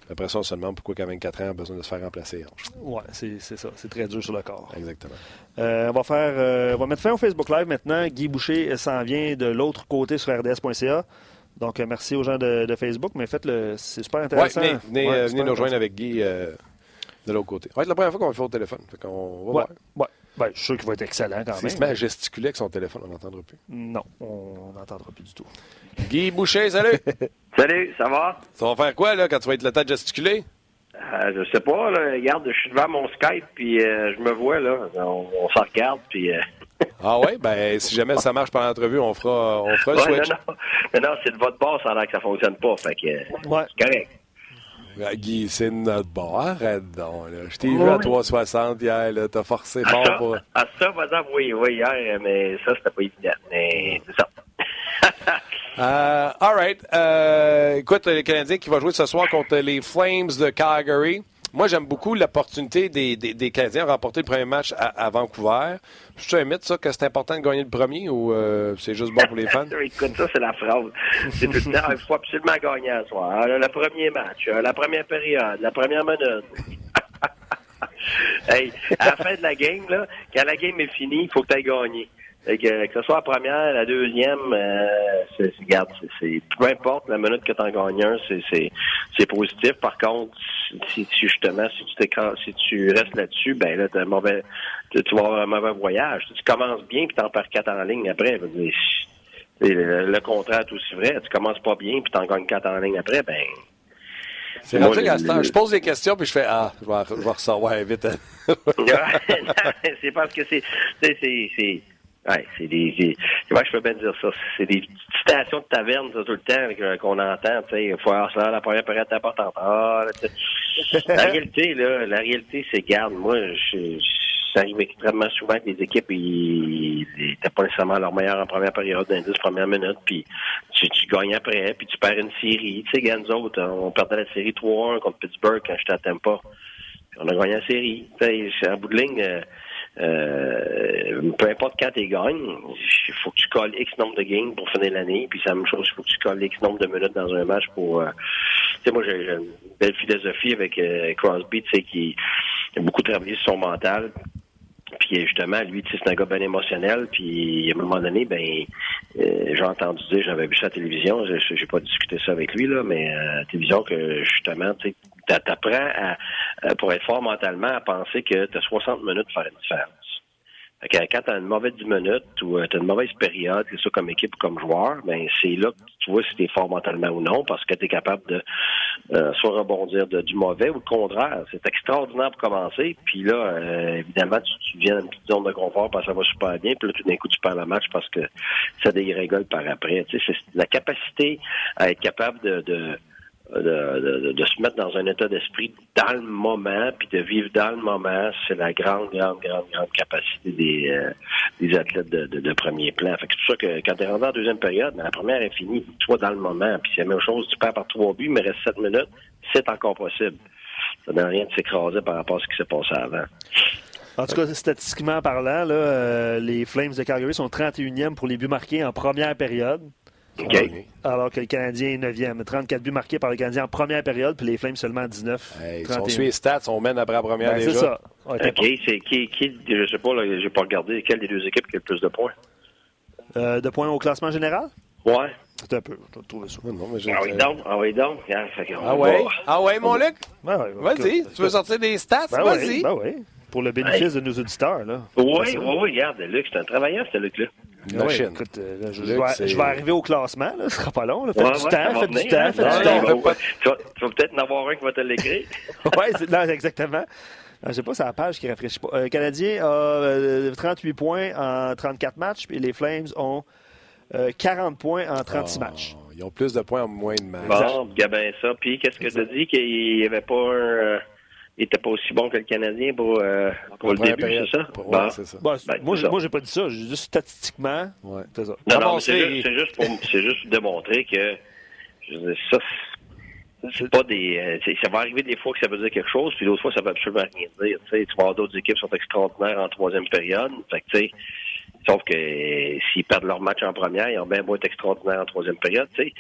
Après ça, on se demande pourquoi qu'à 24 ans, on a besoin de se faire remplacer. Oui, c'est ça. C'est très dur sur le corps. Exactement. Euh, on, va faire, euh, on va mettre fin au Facebook Live maintenant. Guy Boucher s'en vient de l'autre côté sur rds.ca. Donc, euh, merci aux gens de, Facebook, mais faites-le, c'est super intéressant. Ouais, venez, venez, nous rejoindre avec Guy de l'autre côté. Ça va être la première fois qu'on va le faire au téléphone. Fait on va voir. Ben, je suis sûr qu'il va être excellent quand même. S'il se met à gesticuler avec son téléphone, on n'entendra plus. Non, on n'entendra plus du tout. Guy Boucher, salut! salut, ça va? Ça va faire quoi, là, quand tu vas être le temps de gesticuler? Euh, je sais pas, là. Regarde, je suis devant mon Skype, puis euh, je me vois, là. On, on s'en regarde, puis... Euh... ah ouais? Ben, si jamais ça marche pendant l'entrevue, on fera, on fera le switch. Non, non, non c'est de votre bord, ça a l'air que ça fonctionne pas, fait que... Ouais. C'est correct. Guy, c'est notre bon. Arrête donc. Là. Je t'ai vu à 3,60 hier. Là. T'as forcé fort ça, pour. À ça, madame, oui, oui, hier, mais ça, c'était pas évident. Mais c'est ça. uh, all right. Uh, écoute, le Canadien qui va jouer ce soir contre les Flames de Calgary. Moi, j'aime beaucoup l'opportunité des, Canadiens de remporter le premier match à, Vancouver. C'est un mythe, ça, que c'est important de gagner le premier ou euh, c'est juste bon pour les fans? Ça, c'est la phrase. Il faut absolument gagner à soir. Le premier match, la première période, la première minute. à la fin de la game, là, quand la game est finie, il faut que tu ailles Que, que, ce soit la première, la deuxième, euh, c'est, regarde, c'est, peu importe la minute que tu en gagnes un, c'est, c'est, positif. Par contre, si tu justement, si tu si tu restes là-dessus, ben là, t'as mauvais, tu, vas avoir un mauvais voyage. Tu commences bien puis t'en perds quatre en ligne après. Le, contraire est aussi vrai. Tu commences pas bien puis t'en gagnes quatre en ligne après, ben. C'est rendu temps, je pose des questions puis je fais Ah, je vais, je vais recevoir vite. c'est parce que c'est Ouais, c'est des, comment je peux bien dire ça? C'est des citations de taverne, ça, tout le temps, qu'on entend, tu sais, avoir ça, la première période importante. Ah, la réalité, là, la réalité, c'est, garde, moi, je, ça arrive extrêmement souvent que les équipes, ils n'étaient pas nécessairement leur meilleur en première période, dans les 10 premières minutes, puis tu, tu gagnes après, puis tu perds une série. Tu sais, nous autres, on perdait la série 3-1 contre Pittsburgh quand j'étais à Tampa. Puis on a gagné la série. Tu sais, en bout de ligne, euh, euh, peu importe quand tu gagnes, il faut que tu colles X nombre de games pour finir l'année. Puis c'est la même chose, il faut que tu colles X nombre de minutes dans un match pour. Euh, tu sais, moi j'ai une belle philosophie avec euh, Crosby, tu sais, qui a beaucoup travaillé sur son mental. Puis justement, lui, c'est un gars bien émotionnel. Puis à un moment donné, ben, j'ai entendu dire, j'avais vu ça à la télévision, j'ai pas discuté ça avec lui là, mais à la télévision que justement, tu t'apprends à, pour être fort mentalement à penser que tu as 60 minutes pour faire une différence. quand tu as une mauvaise 10 minutes ou euh, tu as une mauvaise période, que soit comme équipe ou comme joueur, ben c'est là que tu vois si tu es fort mentalement ou non, parce que tu es capable de euh, soit rebondir de, du mauvais ou le contraire. C'est extraordinaire pour commencer. Puis là, euh, évidemment, tu, tu viens une petite zone de confort parce que ça va super bien. Puis là, tout d'un coup, tu perds le match parce que ça dégringole par après. Tu sais, c'est la capacité à être capable de de, de, se mettre dans un état d'esprit dans le moment, puis de vivre dans le moment, c'est la grande, grande, grande, grande capacité des, euh, des athlètes de, premier plan. Fait que c'est pour ça que quand tu es rendu en deuxième période, la première est finie, tu vas dans le moment, puis c'est la même chose, tu perds par trois buts, mais reste sept minutes, c'est encore possible. Ça n'a rien de s'écraser par rapport à ce qui s'est passé avant. En tout cas, statistiquement parlant, là, euh, les Flames de Calgary sont 31e pour les buts marqués en première période. Alors que le Canadien est 9e. 34 buts marqués par le Canadien en première période, puis les Flames seulement 19. Hey, si on suit les stats, on mène après la première ben, déjà. C'est ça. OK, c'est qui, qui, je sais pas, j'ai pas regardé, quelle des deux équipes qui a le plus de points? Euh, de points au classement général? Ouais. C'est un peu, je vais trouver ça. Non, mais ah oui, donc, ah oui, donc. Ah, ouais, ah ouais, mon Luc? Ben Vas-y, tu veux sortir des stats? Ben Vas-y. Ben oui, pour le bénéfice de nos auditeurs. Là. Oui, oui, oui, regarde, Luc, c'est un travailleur, ce Luc-là. Oui, écoute, euh, je, vais, arriver au classement, là, ce sera pas long. Là. Faites du temps, faites du temps, faites du temps. Tu vas, peut-être en avoir un qui va te l'écrire. oui, exactement. Je ne sais pas, c'est la page qui rafraîchit pas. Le euh, Canadien a 38 euh, points en 34 matchs, et les Flames ont 40 points en 36 matchs. Ils ont plus de points en moins de matchs. Bon, Gabin ça. Puis, qu'est-ce que tu as dit? Qu'il n'y avait pas un n'était pas aussi bon que le Canadien pour, euh, pour le début, c'est ça? Ouais, c'est ça. Ben, moi, moi, j'ai pas dit ça. J'ai dit statistiquement. Ouais. C'est ça. Non, non, c'est juste, juste, pour c'est juste démontrer que je ça, c'est pas des. Euh, ça va arriver des fois que ça veut dire quelque chose, puis d'autres fois, ça veut absolument rien dire. Tu vas avoir d'autres équipes qui sont extraordinaires en troisième période. Fait que, tu sais, sauf que s'ils perdent leur match en première, ils ont bien beau être extraordinaires en troisième période. Tu sais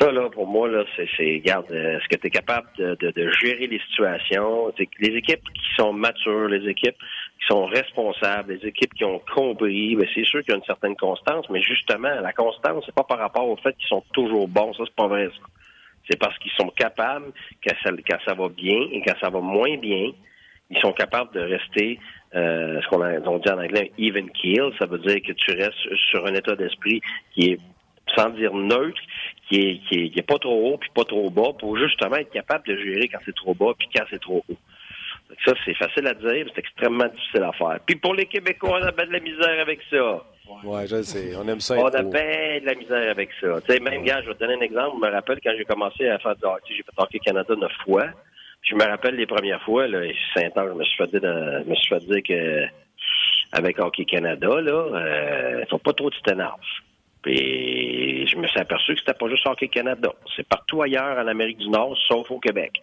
Ça, là, pour moi, là, c'est, c'est regarde, euh, est-ce que tu es capable de, de, gérer les situations? les équipes qui sont matures, les équipes qui sont responsables, les équipes qui ont compris, ben, c'est sûr qu'il y a une certaine constance, mais justement, la constance, c'est pas par rapport au fait qu'ils sont toujours bons. Ça, c'est pas vrai, ça. C'est parce qu'ils sont capables, quand ça, quand ça va bien et quand ça va moins bien, ils sont capables de rester euh, ce qu'on on dit en anglais even keel. Ça veut dire que tu restes sur un état d'esprit qui est sans dire neutre, qui est, qui est, pas trop haut puis pas trop bas pour justement être capable de gérer quand c'est trop bas puis quand c'est trop haut. ça, c'est facile à dire, c'est extrêmement difficile à faire. Puis pour les Québécois, on a bien de la misère avec ça. Oui, je sais. On aime ça. On a bien de la misère avec ça. Tu sais, même, gars, je vais te donner un exemple. Je me rappelle quand j'ai commencé à faire du hockey, j'ai fait hockey Canada neuf fois. Je me rappelle les premières fois, là, Saint-Ange, je me suis fait dire, je me suis fait dire que avec Hockey Canada, là, euh, faut pas trop de t'énerves. Puis je me suis aperçu que c'était pas juste Hockey Canada. C'est partout ailleurs en Amérique du Nord, sauf au Québec.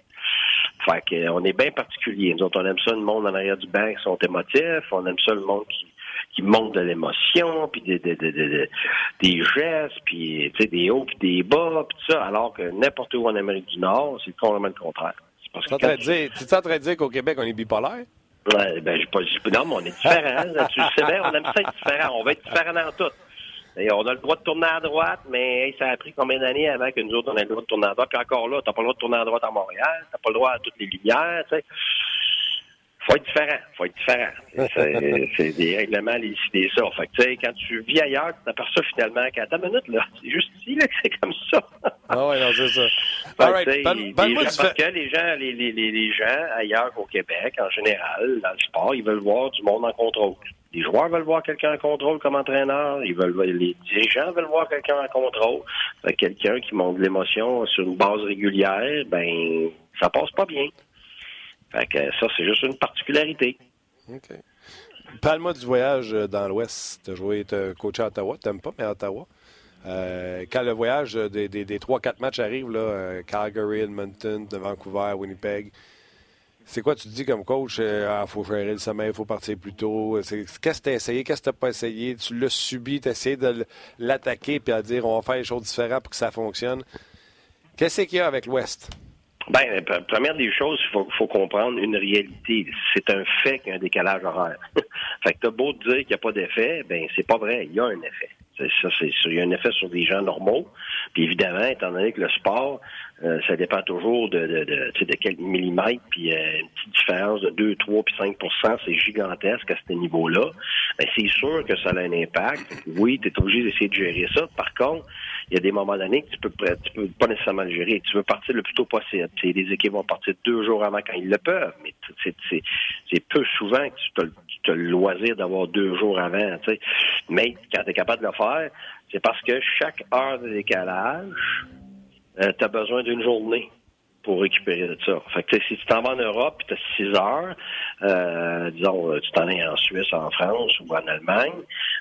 Fait qu'on est bien particulier. Nous autres, on aime ça le monde en arrière du banc qui sont émotifs. On aime ça le monde qui, qui montre de l'émotion, puis des, des, des, des, gestes, puis des hauts, puis des bas, puis tout ça. Alors que n'importe où en Amérique du Nord, c'est complètement le contraire. Tu es en train de dire, qu'au Québec, on est bipolaire? Ouais, ben, je pas, non, mais on est différent. tu sais bien, on aime ça être différent. On va être différent dans tout. Et on a le droit de tourner à droite, mais ça a pris combien d'années avant que nous autres, on ait le droit de tourner à droite? Puis encore là, t'as pas le droit de tourner à droite à Montréal, t'as pas le droit à toutes les lumières, tu sais. Faut être différent, faut être différent. C'est des règlements, les des ça. Fait que, tu sais, quand tu vis ailleurs, tu t'aperçois finalement qu'à ta minute, là, c'est juste ici, là, que c'est comme ça. ah ouais, non, c'est ça. All right. parce que les gens, les, les, les gens ailleurs qu'au Québec, en général, dans le sport, ils veulent voir du monde en contrôle. Les joueurs veulent voir quelqu'un en contrôle comme entraîneur. Ils veulent, les dirigeants veulent voir quelqu'un en contrôle. Quelqu'un qui montre de l'émotion sur une base régulière, ben, ça passe pas bien. Fait que ça, c'est juste une particularité. OK. Parle-moi du voyage dans l'Ouest. Tu as joué, tu coaché à Ottawa. Tu pas, mais à Ottawa. Euh, quand le voyage des, des, des 3-4 matchs arrive, là, euh, Calgary, Edmonton, Vancouver, Winnipeg, c'est quoi tu te dis comme coach? Il euh, ah, faut gérer le sommeil, il faut partir plus tôt. Qu'est-ce que tu as essayé? Qu'est-ce que tu pas essayé? Tu l'as subi, tu as essayé de l'attaquer puis à dire on va faire les choses différentes pour que ça fonctionne. Qu'est-ce qu'il y a avec l'Ouest? Ben, première des choses, il faut, comprendre une réalité. C'est un fait qu'il y a un décalage horaire. fait que t'as beau dire qu'il n'y a pas d'effet, ben c'est pas vrai, il y a un effet. Ça, il y a un effet sur des gens normaux. Puis évidemment, étant donné que le sport, euh, ça dépend toujours de, de, de, de quel millimètre, puis euh, une petite différence de 2, 3, puis 5% c'est gigantesque à ce niveau-là. Ben, c'est sûr que ça a un impact. Oui, tu es obligé d'essayer de gérer ça. Par contre, il y a des moments donnés que tu peux, tu peux pas nécessairement le gérer. Tu veux partir le plus tôt possible. Les équipes vont partir deux jours avant quand ils le peuvent, mais c'est peu souvent que tu as, le loisir d'avoir deux jours avant. Mais quand tu es capable de le faire, c'est parce que chaque heure de décalage, euh, tu as besoin d'une journée pour récupérer de ça. Fait que si tu t'en vas en Europe, tu as six heures, euh, disons, euh, tu t'en es en Suisse, en France ou en Allemagne,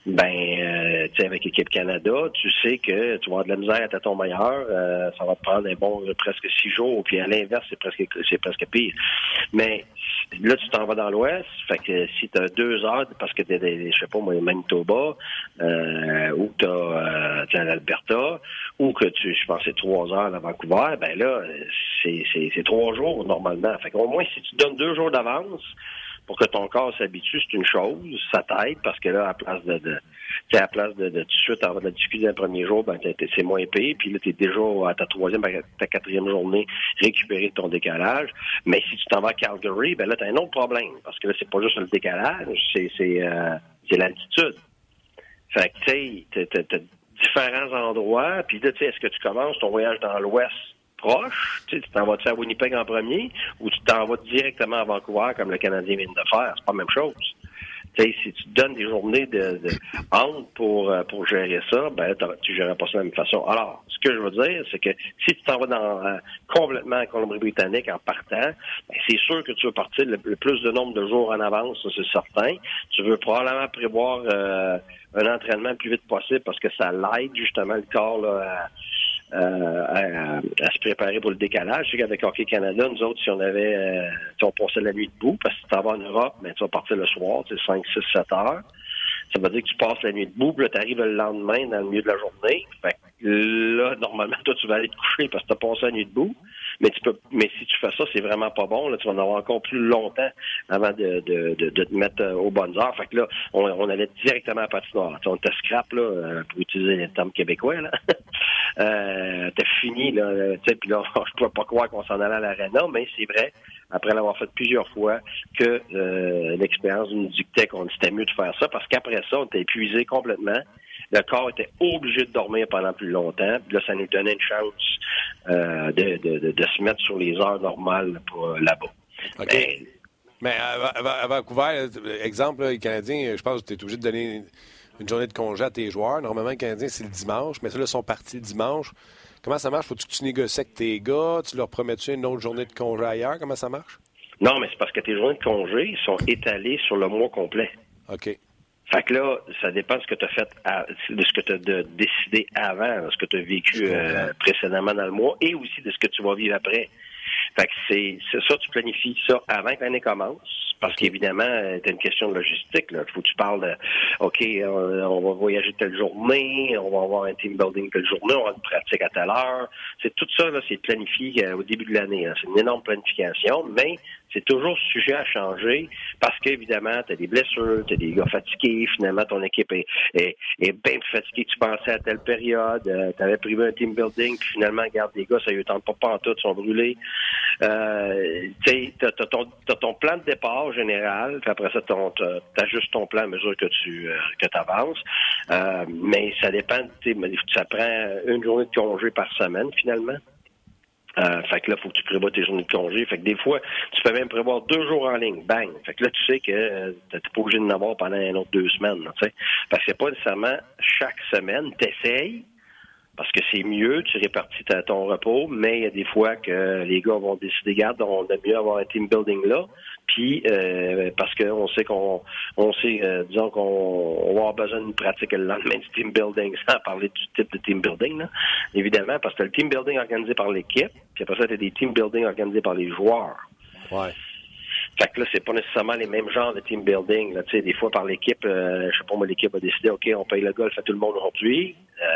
ben, euh, tu sais, avec l'équipe Canada, tu sais que tu vas avoir de la misère à ton meilleur, euh, ça va te prendre un bon presque six jours, puis à l'inverse, c'est presque c'est presque pire. Mais là, tu t'en vas dans l'Ouest, fait que si tu as deux heures, parce que t'es, je sais pas moi, Manitoba, euh, ou tu as en Alberta, ou que tu, je pense, c'est trois heures à Vancouver, ben là, c'est, c'est, c'est trois jours normalement. Fait qu'au moins, si tu donnes deux jours d'avance, pour que ton corps s'habitue, c'est une chose, ça t'aide parce que là, à place de, de à la place de, de tout de suite avoir de la difficulté le premier jour, ben c'est moins pire, puis là, tu es déjà à ta troisième, ta quatrième journée récupérer ton décalage. Mais si tu t'en vas à Calgary, ben là, tu as un autre problème, parce que là, c'est pas juste le décalage, c'est c'est euh, l'altitude. Fait que tu sais, t'as différents endroits, puis là, tu sais, est-ce que tu commences ton voyage dans l'ouest proche, tu t'en vas-tu à Winnipeg en premier ou tu t'en vas directement à Vancouver comme le Canadien vient de faire? C'est pas la même chose. sais, si tu te donnes des journées de, de honte pour, euh, pour gérer ça, ben tu géreras pas ça de la même façon. Alors, ce que je veux dire, c'est que si tu t'en vas dans euh, complètement en Colombie-Britannique en partant, ben, c'est sûr que tu veux partir le, plus de nombre de jours en avance, c'est certain. Tu veux probablement prévoir euh, un entraînement le plus vite possible parce que ça l'aide justement le corps là, euh, à, se préparer pour le décalage. Je sais qu'avec Hockey Canada, nous autres, si on avait, euh, on passait la nuit debout, parce que si tu vas en Europe, mais tu vas partir le soir, c'est 5, 6, 7 heures. Ça veut dire que tu passes la nuit debout, puis là, tu arrives le lendemain dans le milieu de la journée. Fait là, normalement, toi, tu vas aller te coucher parce que tu as passé la nuit debout. Mais tu peux, mais si tu fais ça, c'est vraiment pas bon. Là, tu vas en avoir encore plus longtemps avant de, de, de, de te mettre euh, aux bonnes heures. Fait que là, on, on allait directement à patinoire. on était scrap, là, euh, pour utiliser les termes québécois, là. euh, t'as fini, là. Tu sais, puis là, je pouvais pas croire qu'on s'en allait à l'aréna, mais c'est vrai, après l'avoir fait plusieurs fois, que euh, l'expérience nous dictait qu'on était mieux de faire ça, parce qu'après ça, on était épuisé complètement le corps était obligé de dormir pendant plus longtemps. là, ça nous donnait une chance euh, de, de, de, se mettre sur les heures normales pour euh, là-bas. OK. Mais, à, Vancouver, exemple, les Canadiens, je pense que tu es obligé de donner une journée de congé à tes joueurs. Normalement, les Canadiens, c'est le dimanche, mais ça, là, sont partis le dimanche. Comment ça marche? Faut-tu que tu négocies avec tes gars? Tu leur promets-tu une autre journée de congé ailleurs? Comment ça marche? Non, mais c'est parce que tes journées de congé sont étalées sur le mois complet. OK. Fait que là, ça dépend de ce que tu as fait, de ce que tu as décidé avant, de ce que tu as vécu euh, précédemment dans le mois, et aussi de ce que tu vas vivre après. Fait que c'est ça, tu planifies ça avant que l'année commence. Parce qu'évidemment, c'est une question de logistique. Là. Il faut que tu parles de OK, on, va voyager telle journée, on va avoir un team building telle journée, on va une pratique à telle heure. C'est tout ça, là, c'est planifié euh, au début de l'année. C'est une énorme planification, mais c'est toujours sujet à changer parce qu'évidemment, tu as des blessures, tu as des gars fatigués, finalement, ton équipe est, est, bien plus fatiguée que tu pensais à telle période, euh, tu avais prévu un team building, puis finalement, garde des gars, ça ne tente pas, pas en tout, ils sont brûlés. Euh, tu as, ton, ton plan de départ général, puis après ça, tu ajustes ton plan à mesure que tu euh, que avances. Euh, mais ça dépend, ça prend une journée de congé par semaine, finalement. Euh, fait que là, faut que tu prévois tes journées de congé. Fait que des fois, tu peux même prévoir deux jours en ligne. Bang! Fait que là, tu sais que euh, tu n'es pas obligé d'en avoir pendant une autre deux semaines. Sais. Parce que c'est pas nécessairement chaque semaine. T'essayes, parce que c'est mieux, tu répartis ton repos, mais il y a des fois que les gars vont décider, garde, on a mieux avoir un team building là, puis euh, parce qu'on sait qu'on on sait, euh, disons qu'on va avoir besoin d'une pratique le lendemain du team building, sans parler du type de team building, là, évidemment, parce que le team building organisé par l'équipe, puis après ça, tu as des team building organisés par les joueurs. Ouais. Fait que là, c'est pas nécessairement les mêmes genres de team building. Là. Des fois, par l'équipe, euh, je sais pas moi, l'équipe a décidé, OK, on paye le golf à tout le monde aujourd'hui. Euh,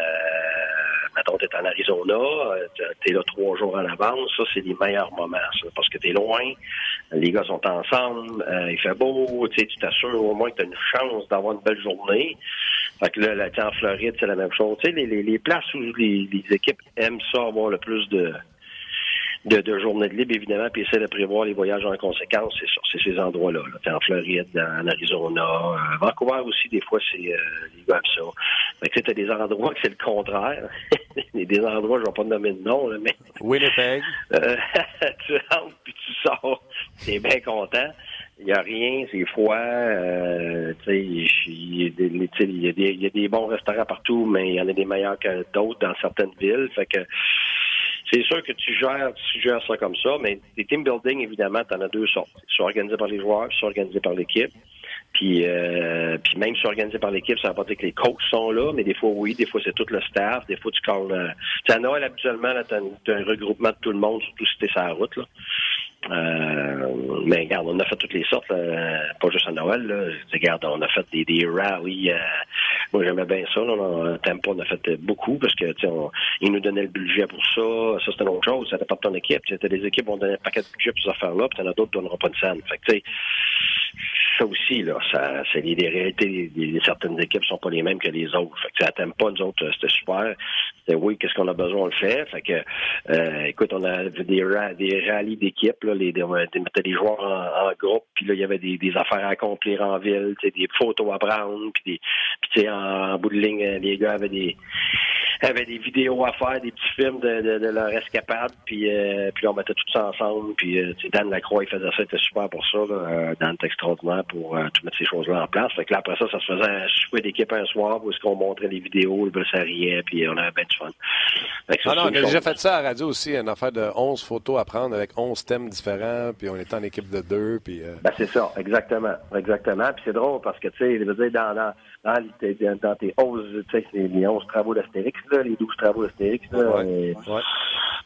mettons, t'es en Arizona, euh, t'es là trois jours en avance, ça, c'est les meilleurs moments, ça, parce que t'es loin, les gars sont ensemble, euh, il fait beau, tu t'assures au moins que t'as une chance d'avoir une belle journée. Fait que là, en Floride, c'est la même chose. Tu sais, les, les, places où les, les équipes aiment ça avoir le plus de de, de journée de libre, évidemment, puis essayer de prévoir les voyages en conséquence, c'est c'est ces endroits-là. Là. en Floride, en Arizona, euh, Vancouver aussi, des fois, c'est euh, les gars ça. Fait que tu as des endroits que c'est le contraire. des endroits, je vais pas nommer de nom, là, mais. Winnipeg. Euh, tu rentres puis tu sors, t'es bien content. Il n'y a rien, c'est froid. Euh, il y, y, y, a des bons restaurants partout, mais il y en a des meilleurs que d'autres dans certaines villes. Fait que c'est sûr que tu gères, tu gères ça comme ça, mais les team building, évidemment, tu en as deux sortes. Soit organisé par les joueurs, soit organisé par l'équipe. Puis, euh, puis même si organisé par l'équipe, ça veut pas dire que les coachs sont là, mais des fois oui, des fois c'est tout le staff, des fois tu calls. Euh, à Noël habituellement, tu as, un regroupement de tout le monde, surtout si t'es sur la route. Là. Euh, mais regarde, on a fait toutes les sortes, pas juste à Noël. Là. Regarde, on a fait des, des rallyes. Euh, moi, j'aimais bien ça. Là, on, Tempo, on a fait beaucoup parce que on, ils nous donnaient le budget pour ça. Ça, c'était une autre chose. Ça dépend de ton équipe. T'sais, des équipes qui vont donner un paquet de budget pour ces affaires-là, puis t'en as d'autres qui donneront pas de scène. Fait que, ça aussi, là, ça, c'est des réalités. Certaines équipes sont pas les mêmes que les autres. Fait que, ça t'aime pas, nous autres, c'était super. C'était oui, qu'est-ce qu'on a besoin, on le fait. Fait que, euh, écoute, on a des, des rallyes d'équipes, là, les, des, des joueurs en, groupe, puis là, il y avait des, affaires à accomplir en ville, des photos à prendre, puis des, puis en, en bout de ligne, les gars avaient des, avaient des vidéos à faire, des petits films de, leur escapade, puis, euh, puis on mettait tout ça ensemble, puis euh, Dan Lacroix, il faisait ça, il était super pour ça, là, euh, Dan était extraordinaire pour euh, tout mettre ces choses-là en place. Fait que là, après ça, ça se faisait un souper d'équipe un soir où est-ce qu'on montrait les vidéos, le ça riait, puis on avait bien du fun. ah non, on a déjà fait ça à la radio aussi, une affaire de 11 photos à prendre avec 11 thèmes différents, puis on était en équipe de deux, puis... Euh... Ben, c'est ça, exactement, exactement. Puis c'est drôle parce que, tu sais, je veux dire, dans, dans, dans, dans tes 11, tu sais, les 11 travaux d'Astérix, les 12 travaux d'Astérix, là, ouais. ouais.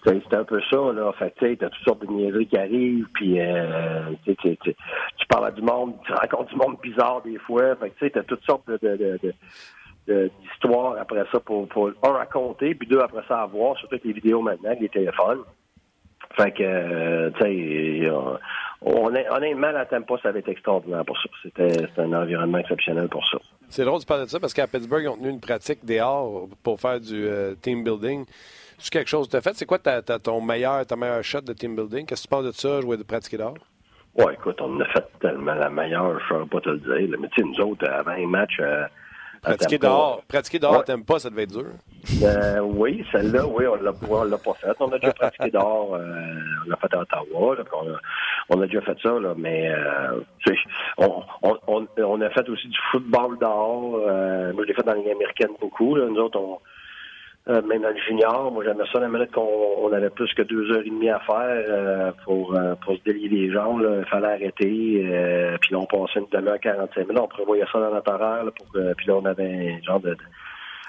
C'est un peu ça, là. Fait tu sais, t'as toutes sortes de niaiseries qui arrivent, puis euh, tu, parles à du monde, tu rencontres du monde bizarre des fois. Fait tu sais, t'as toutes sortes de, après ça pour, un, raconter, puis deux, après ça, à voir, surtout les vidéos maintenant, les téléphones. Fait que, euh, on est, honnêtement, la Tampa, ça avait été extraordinaire pour ça. C'était un environnement exceptionnel pour ça. C'est drôle de parler de ça parce qu'à Pittsburgh, ils ont tenu une pratique dehors pour faire du euh, team building. C'est quelque chose que tu as fait? C'est quoi ta, ton meilleur, ta meilleure shot de team building? Qu'est-ce que tu penses de ça, jouer de pratiquer dehors? Ouais, écoute, on a fait tellement la meilleure, je ne pas te le dire. Mais tu sais, nous autres, avant un match, euh, Pratiquer dehors, pratiquer dehors, t'aimes pas, ça devait être dur. Euh, oui, celle-là, oui, on l'a, on l'a pas fait. On a déjà pratiqué dehors, euh, on l'a fait à Ottawa, là, on, a, on a déjà fait ça, là, mais euh, on, on, on, a fait aussi du football dehors. Euh, moi, je l'ai fait dans les américaines beaucoup. Là. Nous autres, on, euh, même dans le junior, moi j'aimais ça la minute qu'on on avait plus que deux heures et demie à faire euh, pour, euh, pour se délier les jambes. Il fallait arrêter. puis là, on passait une demi-heure, 45 minutes. On prévoyait ça dans notre horaire. pour, puis là, on avait un genre de,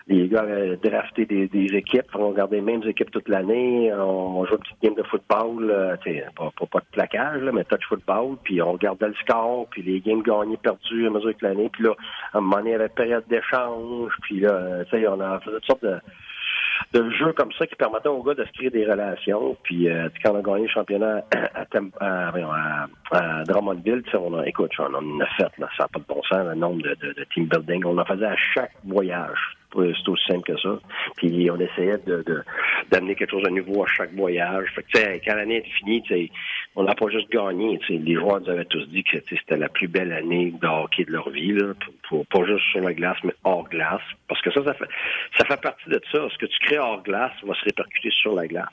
les gars avaient drafté des, des équipes. On regardait les mêmes équipes toute l'année. On, jouait une petite game de football. Euh, pas, pas, pas, de plaquage, là, mais touch football. Puis on regardait le score, puis les games gagnés, perdus à mesure que l'année. Puis là, à un moment donné, il y avait période d'échange. Puis là, on a fait toutes sortes de de jeux comme ça qui permettaient aux gars de se créer des relations. Puis euh, quand on a gagné le championnat à, à, à, à Drummondville, on a, écoute, on en a fait, là, ça n'a pas de bon sens, le nombre de, de, de team building. On en faisait à chaque voyage. C'est aussi simple que ça. Puis on essayait de, d'amener quelque chose de nouveau à chaque voyage. Fait que, quand l'année est finie, on n'a pas juste gagné. Les joueurs nous avaient tous dit que c'était la plus belle année de hockey de leur vie, pas juste sur la glace, mais hors glace. Parce que ça, ça fait, ça fait partie de ça. Ce que tu crées hors glace va se répercuter sur la glace.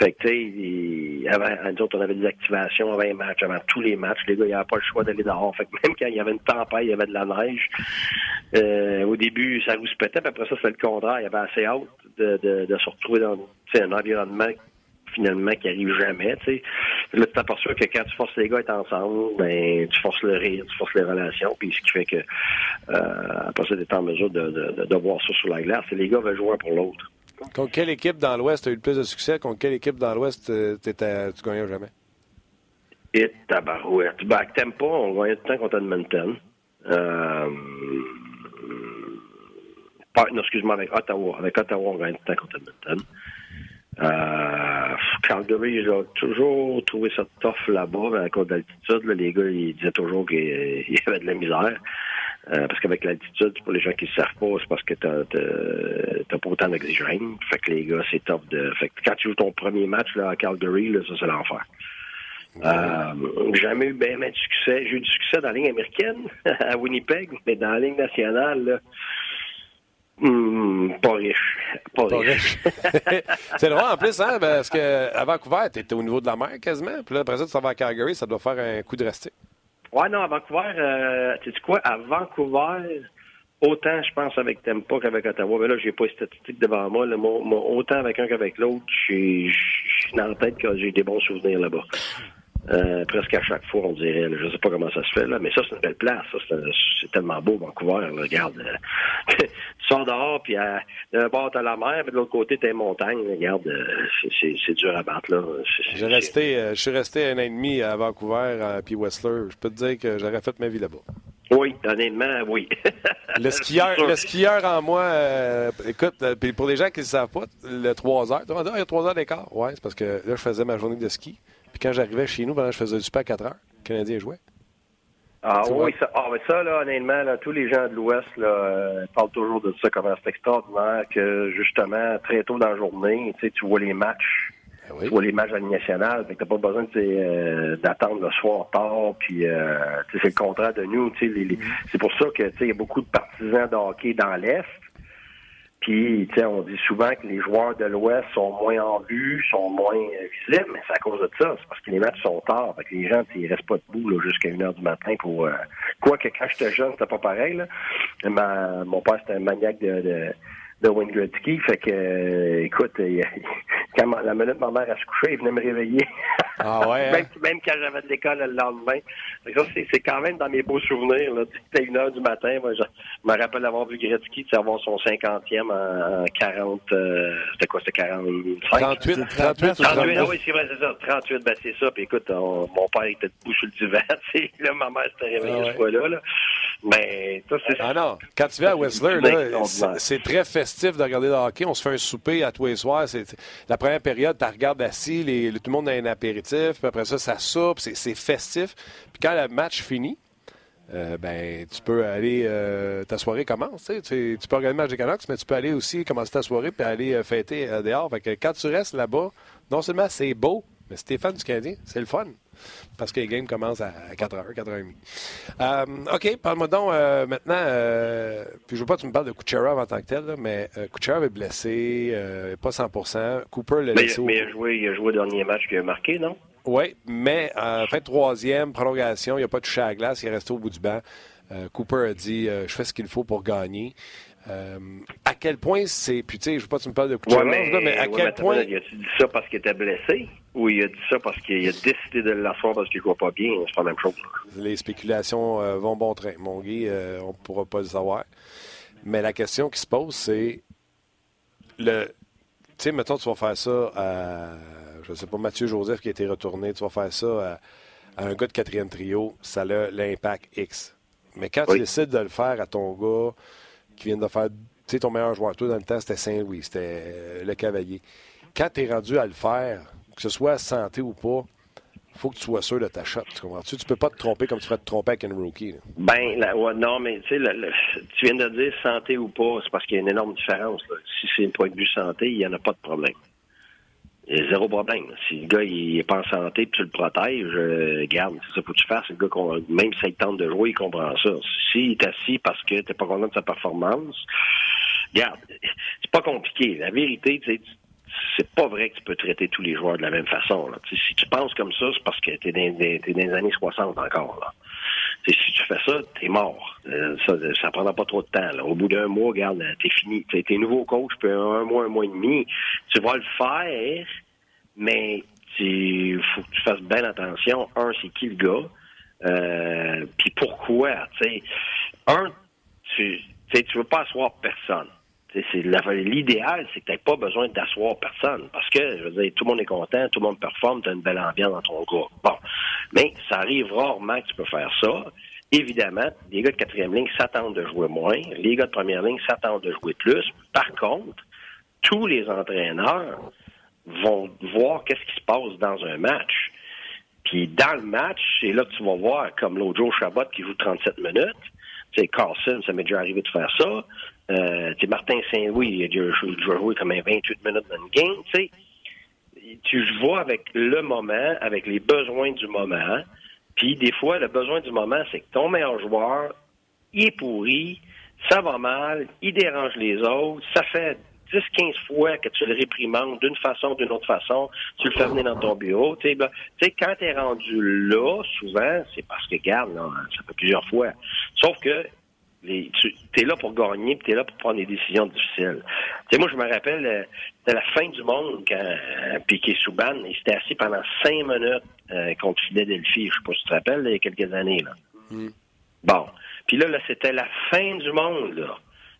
Fait que, tu sais, avant, nous autres, on avait des activations avant les matchs, avant tous les matchs. Les gars, il n'y avait pas le choix d'aller dehors. Fait que même quand il y avait une tempête, il y avait de la neige. Euh, au début, ça rouspétait, puis après ça, c'était le contraire. Il y avait assez hâte de se retrouver dans un environnement finalement qui arrive jamais. sais. Là, tu t'aperçois que quand tu forces les gars à être ensemble, ben, tu forces le rire, tu forces les relations, puis ce qui fait que euh, après ça, tu es en mesure de, de, de, voir ça sur la glace. Et les gars veulent jouer pour l'autre. Contre quelle équipe dans l'Ouest a eu le plus de succès? Contre quelle équipe dans l'Ouest euh, tu gagnais jamais? Et tabarouette. Ben, t'aimes pas, on gagnait tout le temps contre Edmonton. Euh, non, excuse-moi, avec Ottawa. Avec Ottawa, on gagnait tout le temps contre Edmonton. Euh, Calgary, j'ai toujours trouvé ça tough là-bas, à cause d'altitude. les gars, ils disaient toujours qu'il y avait de la misère. Euh, parce qu'avec l'altitude, pour les gens qui ne savent pas, c'est parce que tu n'as pas autant d'oxygène. Fait que les gars, c'est top de. Fait que quand tu joues ton premier match là, à Calgary, là, ça c'est l'enfer. Euh, j'ai jamais eu bien, de succès. J'ai eu du succès dans la ligne américaine, à Winnipeg, mais dans la ligne nationale, là, hmm, pas riche. Pas, riche. c'est drôle en plus, hein, parce qu'à Vancouver, tu étais au niveau de la mer quasiment. Puis là, après ça, tu vas à Calgary, ça doit faire un coup de rester. Ouais, non, à Vancouver, euh, tu sais quoi, à Vancouver, autant je pense avec Tempa qu'avec Ottawa, mais là, j'ai pas les statistiques devant moi, là, autant avec un qu'avec l'autre, je suis dans la tête que j'ai des bons souvenirs là-bas. Euh, presque à chaque fois, on dirait. je ne sais pas comment ça se fait, là, mais ça, c'est une belle place. C'est, tellement beau, Vancouver. regarde, euh, tu sors dehors, puis d'un bord, t'as la mer, mais de l'autre côté, t'as les montagnes. Regarde, euh, c'est, dur à battre. Là. J'ai resté, je suis resté un an et demi à Vancouver, à puis Whistler. Je peux te dire que j'aurais fait ma vie là-bas. Oui, honnêtement, oui. le, skieur, le skieur en moi, écoute, pour les gens qui ne savent pas, le 3 heures, il y a 3 heures d'écart. Oui, c'est parce que là, je faisais ma journée de ski. Puis quand j'arrivais chez nous, pendant je faisais du super à 4 heures, le Canadien jouait. Ah oui, ça, ah, mais ça, là, honnêtement, là, tous les gens de l'Ouest là, euh, parlent toujours de ça, comment c'est extraordinaire que justement, très tôt dans la journée, tu vois les matchs. Ben tu vois les matchs la Ligue nationale, fait que t'as pas besoin euh, d'attendre le soir tard, puis euh, c'est le contraire de nous. Mm-hmm. C'est pour ça que il y a beaucoup de partisans de hockey dans l'Est, puis, on dit souvent que les joueurs de l'Ouest sont moins en vue, sont moins visibles, mais c'est à cause de ça. C'est parce que les matchs sont tard. Fait que les gens, ils restent pas debout jusqu'à une heure du matin pour... Euh... Quoique, quand j'étais jeune, c'était pas pareil. Là. Ma... Mon père, c'était un maniaque de, de de Wayne Gretzky. Fait que, euh, écoute, euh, quand la minute ma mère a se coucher, il venait me réveiller. Ah ouais? même, hein? même, quand j'avais de l'école le lendemain. c'est quand même dans mes beaux souvenirs. C'était une heure du matin. Moi, je, me rappelle avoir vu Gretzky avoir son 50e en, 40. Euh, c'était quoi? C'était 45? 38, 38, 38, oui, c'est vrai, c'est ça. 38, ben c'est ça. Puis écoute, mon père était debout sur le divan. Là, ma mère s'était réveillée ah ce fois-là. Là. Mais ça, c'est. Ah non, quand tu vas à Whistler, c'est très festif de regarder le hockey. On se fait un souper à tous les soirs. La première période, tu regardes assis, les, tout le monde a un apéritif, puis après ça, ça soupe, c'est festif. Puis quand le match finit, euh, ben, tu peux aller. Euh, ta soirée commence. Tu, tu peux regarder le match des Canucks, mais tu peux aller aussi commencer ta soirée puis aller euh, fêter dehors. Fait que quand tu restes là-bas, non seulement c'est beau, mais si t'es fan du Canadien, c'est le fun. Parce que les games commencent à 4h, 4h30. OK, parle-moi donc maintenant. puis je veux pas que tu me parles de Kucherov en tant que tel, mais Kucherov est blessé, pas 100% Cooper l'a laissé. Mais il a, joué, il a joué le dernier match qu'il a marqué, non? Oui, mais fin de troisième, prolongation, il n'a pas touché à la glace, il est resté au bout du banc. Euh, Cooper a dit euh, Je fais ce qu'il faut pour gagner. Euh, à quel point c'est. Puis, tu sais, je ne veux pas que tu me parles de Kucherov, mais, mais, à quel point. Il a-tu dit ça parce qu'il était blessé? Ou il a dit ça parce qu'il a décidé de l'asseoir parce qu'il ne joue pas bien C'est pas la même chose. Les spéculations vont bon train. Mon Guy, on ne pourra pas le savoir. Mais la question qui se pose, c'est. le Tu sais, mettons, tu vas faire ça à je ne sais pas, Mathieu Joseph qui a été retourné, tu vas faire ça à, un gars de quatrième trio, ça a l'impact X. Mais quand tu décides de le faire à ton gars qui vient de faire, tu sais, ton meilleur joueur, toi dans le temps, c'était Saint-Louis, c'était euh, le Cavalier. Quand tu es rendu à le faire, que ce soit santé ou pas, il faut que tu sois sûr de ta shot. Tu comprends-tu? Tu peux pas te tromper comme tu ferais te tromper avec un rookie. Ben, non, mais tu sais, tu viens de dire santé ou pas, c'est parce qu'il y a une énorme différence. Si c'est un point de vue santé, il n'y en a pas de problème. Zéro problème. Si le gars il est pas en santé puis tu le protèges, euh, garde, c'est ça faut que tu fasses. Le gars, même s'il tente de jouer, il comprend ça. S'il est assis parce que t'es pas content de sa performance, garde, c'est pas compliqué. La vérité, c'est pas vrai que tu peux traiter tous les joueurs de la même façon. Si tu penses comme ça, c'est parce que t'es dans, es dans les années 60 encore. Là si tu fais ça, t'es mort. Euh, ça, ça prendra pas trop de temps. Au bout d'un mois, regarde, t'es fini. T'es nouveau coach, un mois, un mois et demi, tu vas le faire, mais il faut que tu fasses bien attention. Un, c'est qui le gars? Euh, puis pourquoi? sais un, tu tu veux pas asseoir personne. L'idéal, c'est que tu pas besoin d'asseoir personne. Parce que, je veux dire, tout le monde est content, tout le monde performe, tu as une belle ambiance dans ton groupe. Bon. Mais ça arrive rarement que tu peux faire ça. Évidemment, les gars de quatrième ligne s'attendent de jouer moins. Les gars de première ligne s'attendent de jouer plus. Par contre, tous les entraîneurs vont voir qu'est-ce qui se passe dans un match. Puis dans le match, c'est là que tu vas voir, comme l'autre jour, Chabot qui joue 37 minutes. C'est Carlson, ça m'est déjà arrivé de faire ça. Euh, Martin Saint-Louis, il a joué comme 28 minutes dans une game. tu vois avec le moment, avec les besoins du moment. Puis des fois, le besoin du moment, c'est que ton meilleur joueur, il est pourri, ça va mal, il dérange les autres, ça fait 10-15 fois que tu le réprimandes d'une façon ou d'une autre façon, tu le fais venir dans ton bureau. Sais, quand tu es rendu là, souvent, c'est parce que, garde, ça fait plusieurs fois. Sauf que tu es là pour gagner, puis tu es là pour prendre des décisions difficiles. Tu sais, moi, je me rappelle, euh, c'était la fin du monde quand euh, Piquet Souban, il s'était assis pendant cinq minutes euh, contre Philadelphie, je sais pas si tu te rappelles, il y a quelques années. là. Mm. Bon. Puis là, là c'était la fin du monde, là.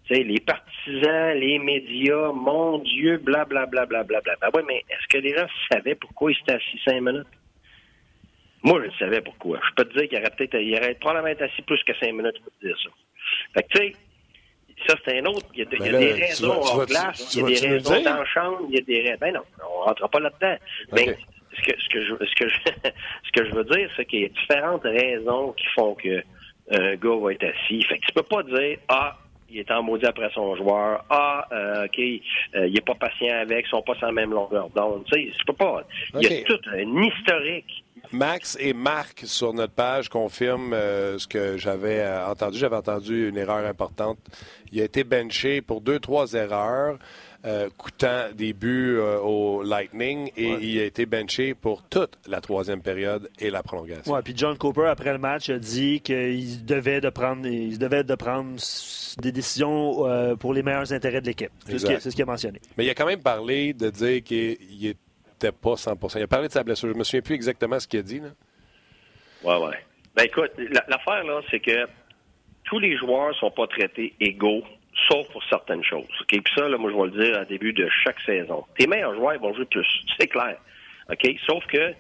Tu sais, les partisans, les médias, mon Dieu, blablabla, blablabla. Bla, bla, bla. Ben oui, mais est-ce que les gens savaient pourquoi il s'était assis cinq minutes? Moi, je savais pourquoi. Je peux te dire qu'il aurait peut-être, il aurait probablement été assis plus que cinq minutes, je peux te dire ça. Fait que, tu sais, ça, c'est un autre. Il y a, il y a des raisons en place, il y a des raisons dans la chambre, il y a des raisons. Ben non, on rentre pas là-dedans. Mais ce que, ce, que je, ce, que je, ce que je veux dire, c'est qu'il y a différentes raisons qui font que un gars va être assis. Fait que tu peux pas dire, ah, il est en maudit après son joueur. Ah, euh, OK, euh, il est pas patient avec, ils sont pas sur la même longueur d'onde. Tu sais, peux pas. Il y a tout un historique Max et Marc sur notre page confirment euh, ce que j'avais euh, entendu. J'avais entendu une erreur importante. Il a été benché pour deux, trois erreurs. Euh, coûtant des buts au Lightning et il a été benché pour toute la troisième période et la prolongation. Ouais, puis John Cooper après le match a dit qu'il devait de prendre, il devait de prendre des décisions pour les meilleurs intérêts de l'équipe. C'est ce qu'il a mentionné. Mais il a quand même parlé de dire qu'il est pas 100 Il a parlé de sa blessure. Je me souviens plus exactement ce qu'il a dit. Là. Ouais, ouais. Ben écoute, l'affaire, là, c'est que tous les joueurs sont pas traités égaux, sauf pour certaines choses. OK? Puis ça, là, moi, je vais le dire au début de chaque saison. Tes meilleurs joueurs vont jouer plus. C'est clair. Sauf que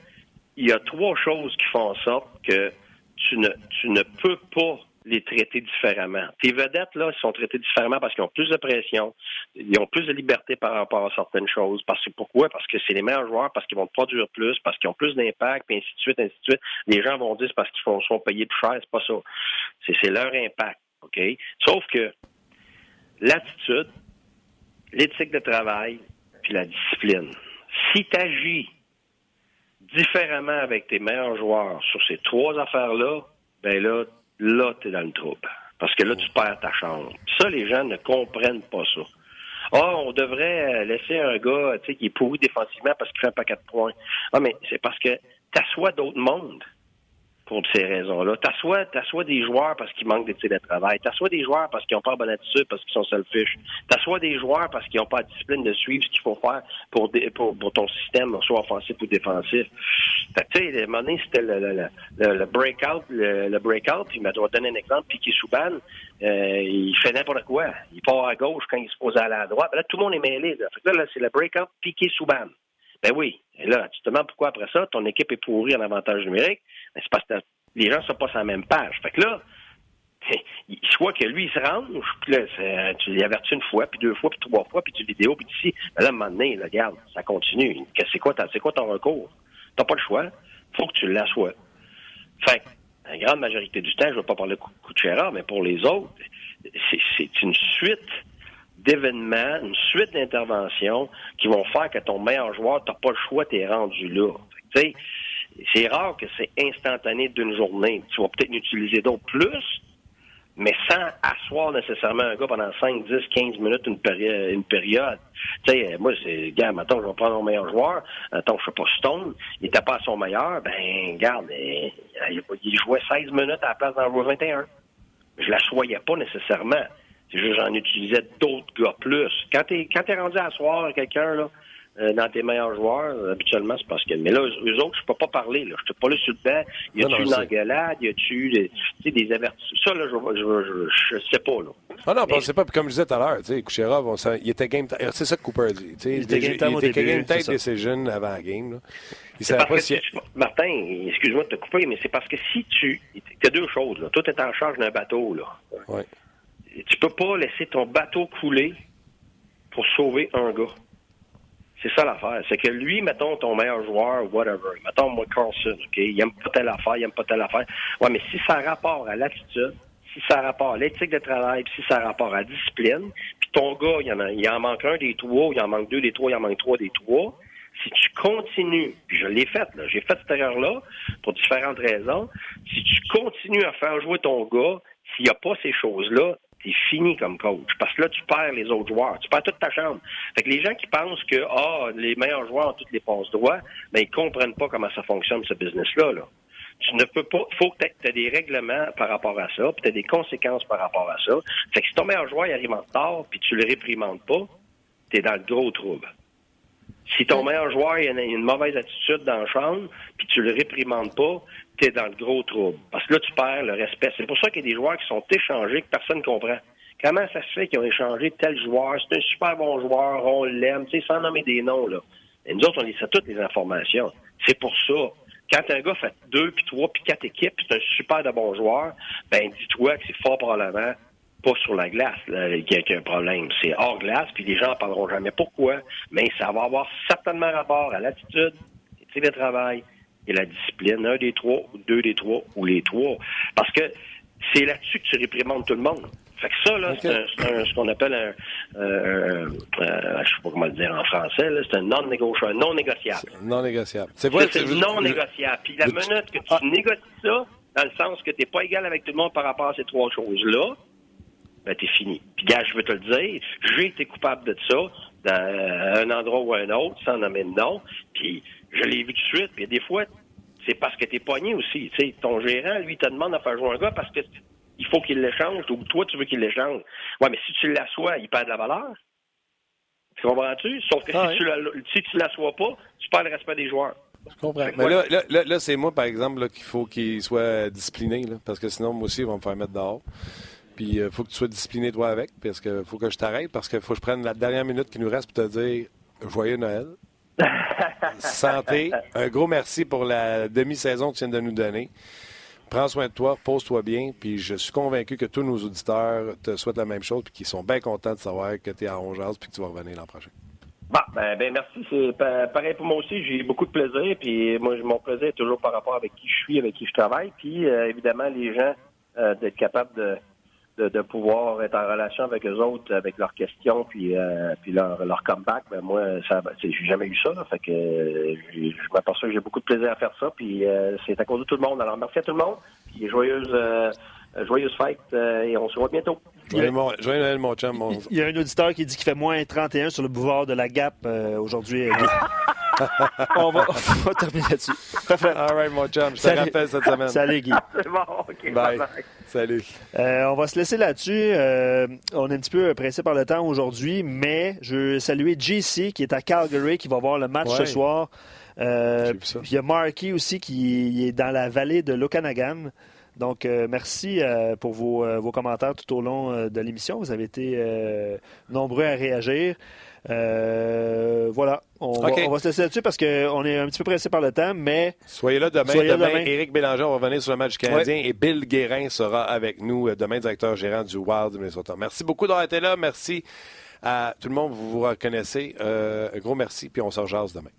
il y a trois choses qui font en sorte que tu ne, tu ne peux pas les traiter différemment. Tes vedettes, là, sont traités différemment parce qu'ils ont plus de pression, ils ont plus de liberté par rapport à certaines choses. Parce que pourquoi? Parce que c'est les meilleurs joueurs, parce qu'ils vont produire plus, parce qu'ils ont plus d'impact, puis ainsi de suite, ainsi de suite. Les gens vont dire parce qu'ils font, sont payés plus cher, c'est pas ça. C'est leur impact. OK? Sauf que l'attitude, l'éthique de travail, puis la discipline. Si tu agis différemment avec tes meilleurs joueurs sur ces trois affaires-là, ben là, là, tu es dans le trouble. Parce que là, tu perds ta chance. Ça, les gens ne comprennent pas ça. Ah, on devrait laisser un gars, qui est pourri défensivement parce qu'il fait un paquet de points. Ah, mais c'est parce que tu assois d'autres mondes pour ces raisons-là. T'assois, t'assois des joueurs parce qu'ils manquent de travail. T'assois des joueurs parce qu'ils n'ont pas bonne attitude, parce qu'ils sont selfish. T'assois des joueurs parce qu'ils n'ont pas la discipline de suivre ce qu'il faut faire pour, ton système, soit offensif ou défensif. tu sais, à un moment donné, c'était le, le, le, breakout, le, breakout, puis vais donner un exemple, Piqué Souban, euh, il fait n'importe quoi. Il part à gauche quand il se pose à la droite. là, tout le monde est mêlé. Là, fait là, c'est le breakout Piqué Souban. Ben oui. Et là, tu te demandes pourquoi après ça, ton équipe est pourrie en avantage numérique? Ben, c'est parce que les gens ne sont pas sur la même page. Fait que là, soit que lui, il se range, puis là, tu l'avertis une fois, puis deux fois, puis trois fois, puis tu vidéo, puis tu dis, ben là, à un moment donné, regarde, ça continue. C'est quoi, c'est quoi ton recours? T'as pas le choix. faut que tu l'assoies. Fait la grande majorité du temps, je ne vais pas parler de coup de mais pour les autres, c'est une suite d'événements, une suite d'interventions qui vont faire que ton meilleur joueur, tu n'as pas le choix, tu es rendu là. C'est rare que c'est instantané d'une journée. Tu vas peut-être utiliser d'autres plus, mais sans asseoir nécessairement un gars pendant 5, 10, 15 minutes une, période. Tu sais, moi, c'est, gars, maintenant, je vais prendre mon meilleur joueur. Attends, je sais pas Stone. Il n'était pas à son meilleur. Ben, garde, il, il, jouait 16 minutes à la place dans le 21. Je la soyais pas nécessairement. C'est juste j'en utilisais d'autres gars plus. Quand t'es quand t'es rendu à soir quelqu'un là, euh, dans tes meilleurs joueurs, euh, habituellement, c'est parce que. Mais là, eux autres, je peux pas parler. Là. Je te pas là sur le banc. Y a-tu une engueulade? Y a-tu des, des avertissements? Ça, là, je, je, je, sais pas. Là. Ah non, mais... on sait pas. Puis comme je disais tout à l'heure, tu sais, Kucherov, il était game C'est ça que Cooper dit. Il était game time, il était game ses jeunes avant la game. Là. Il savait pas si... Martin, excuse-moi de te couper, mais c'est parce que si tu... Il y a deux choses. Là. Toi, tu es en charge d'un bateau. là. Ouais tu peux pas laisser ton bateau couler pour sauver un gars. C'est ça l'affaire. C'est que lui, mettons, ton meilleur joueur, whatever, mettons, moi, Carlson, OK, il aime pas telle affaire, il aime pas telle affaire. Ouais, mais si ça a rapport à l'attitude, si ça a rapport à l'éthique de travail, si ça a rapport à la discipline, puis ton gars, il en, en manque un des trois, il en manque deux des trois, il en manque trois des trois, si tu continues, puis je l'ai fait, là, j'ai fait cette erreur-là pour différentes raisons, si tu continues à faire jouer ton gars, s'il n'y a pas ces choses-là, t'es fini comme coach. Parce que là, tu perds les autres joueurs. Tu perds toute ta chambre. Fait que les gens qui pensent que ah, les meilleurs joueurs ont toutes les passes droits, ben ils comprennent pas comment ça fonctionne, ce business-là. Là. Tu ne peux pas. faut que tu aies des règlements par rapport à ça, puis tu des conséquences par rapport à ça. Fait que si ton meilleur joueur il arrive en retard, puis tu le réprimandes pas, tu es dans le gros trouble. Si ton meilleur joueur a une, mauvaise attitude dans la chambre, puis tu le réprimandes pas, tu es dans le gros trouble. Parce que là, tu perds le respect. C'est pour ça qu'il y a des joueurs qui sont échangés que personne ne comprend. Comment ça se fait qu'ils ont échangé tel joueur? C'est un super bon joueur, on l'aime, tu sais, sans nommer des noms, là. Et nous autres, on sait toutes les informations. C'est pour ça. Quand un gars fait deux, puis trois, puis quatre équipes, c'est un super de bon joueur, ben dis-toi que c'est fort probablement pas sur la glace qu'il y a un problème. C'est hors glace, puis les gens en parleront jamais. Pourquoi? Mais ça va avoir certainement rapport à l'attitude, le travail et la discipline. Un des trois, ou deux des trois, ou les trois. Parce que c'est là-dessus que tu réprimandes tout le monde. Fait que ça, là, c'est ce qu'on appelle un, euh, euh, je sais pas comment le dire en français, c'est un non négociable, non négociable. Non négociable. C'est vrai. C'est non négociable. Puis la minute que tu ah. négocies ça, dans le sens que tu n'es pas égal avec tout le monde par rapport à ces trois choses-là, ben, t'es fini. Puis, gars, je veux te le dire, j'ai été coupable de ça dans un endroit ou un autre, sans nommer de nom, puis je l'ai vu tout de suite, puis des fois, c'est parce que t'es pogné aussi. Tu sais, ton gérant, lui, te demande de faire jouer un gars parce que il faut qu'il l'échange, ou toi, tu veux qu'il l'échange. Ouais, mais si tu l'assois, il perd de la valeur. Tu comprends-tu? Sauf que ah si, tu si tu l'assois pas, tu perds le respect des joueurs. Je comprends. Mais là, là, là, c'est moi, par exemple, qu'il faut qu'il soit discipliné, parce que sinon, moi aussi, ils vont me faire mettre dehors. Puis il euh, faut que tu sois discipliné toi avec, parce qu'il faut que je t'arrête, parce qu'il faut que je prenne la dernière minute qui nous reste pour te dire Joyeux Noël. Santé. Un gros merci pour la demi-saison que tu viens de nous donner. Prends soin de toi, pose-toi bien, puis je suis convaincu que tous nos auditeurs te souhaitent la même chose, puis qu'ils sont bien contents de savoir que tu es à Ongeaz, puis que tu vas revenir l'an prochain. Bon, ben, ben merci. C'est pareil pour moi aussi. J'ai beaucoup de plaisir. Puis moi, mon plaisir est toujours par rapport avec qui je suis, avec qui je travaille. Puis euh, évidemment, les gens euh, d'être capables de, de, de, pouvoir être en relation avec eux autres, avec leurs questions, puis euh, puis leur, leur comeback. Ben moi, ça, j'ai jamais eu ça. Là, fait que je m'aperçois que j'ai beaucoup de plaisir à faire ça. Puis c'est à cause de tout le monde. Alors merci à tout le monde. Puis joyeuse joyeuse fête et on se voit bientôt. Joyeux, Noël, mon chum. Il y a un auditeur qui dit qu'il fait moins 31 sur le boulevard de la Gap euh, aujourd'hui. on, va, terminer là-dessus. All right, mon chum. Je te rappelle cette semaine. Salut, Guy. C'est bon. OK. Bye. Salut. Euh, on va se laisser là-dessus. Euh, on est un petit peu pressé par le temps aujourd'hui, mais je veux saluer JC qui est à Calgary, qui va voir le match ce soir. il y a Marky aussi qui est dans la vallée de l'Okanagan. Donc, euh, merci euh, pour euh, vos, commentaires tout au long de l'émission. Vous avez été nombreux à réagir. Voilà, on, va, se laisser là-dessus parce qu'on est un petit peu pressé par le temps, mais... Soyez là demain. demain, Éric Bélanger va revenir sur le match canadien et Bill Guérin sera avec nous demain, directeur gérant du Wild Minnesota. Merci beaucoup d'avoir été là. Merci à tout le monde. Vous vous reconnaissez. un gros merci, puis on se rejase demain.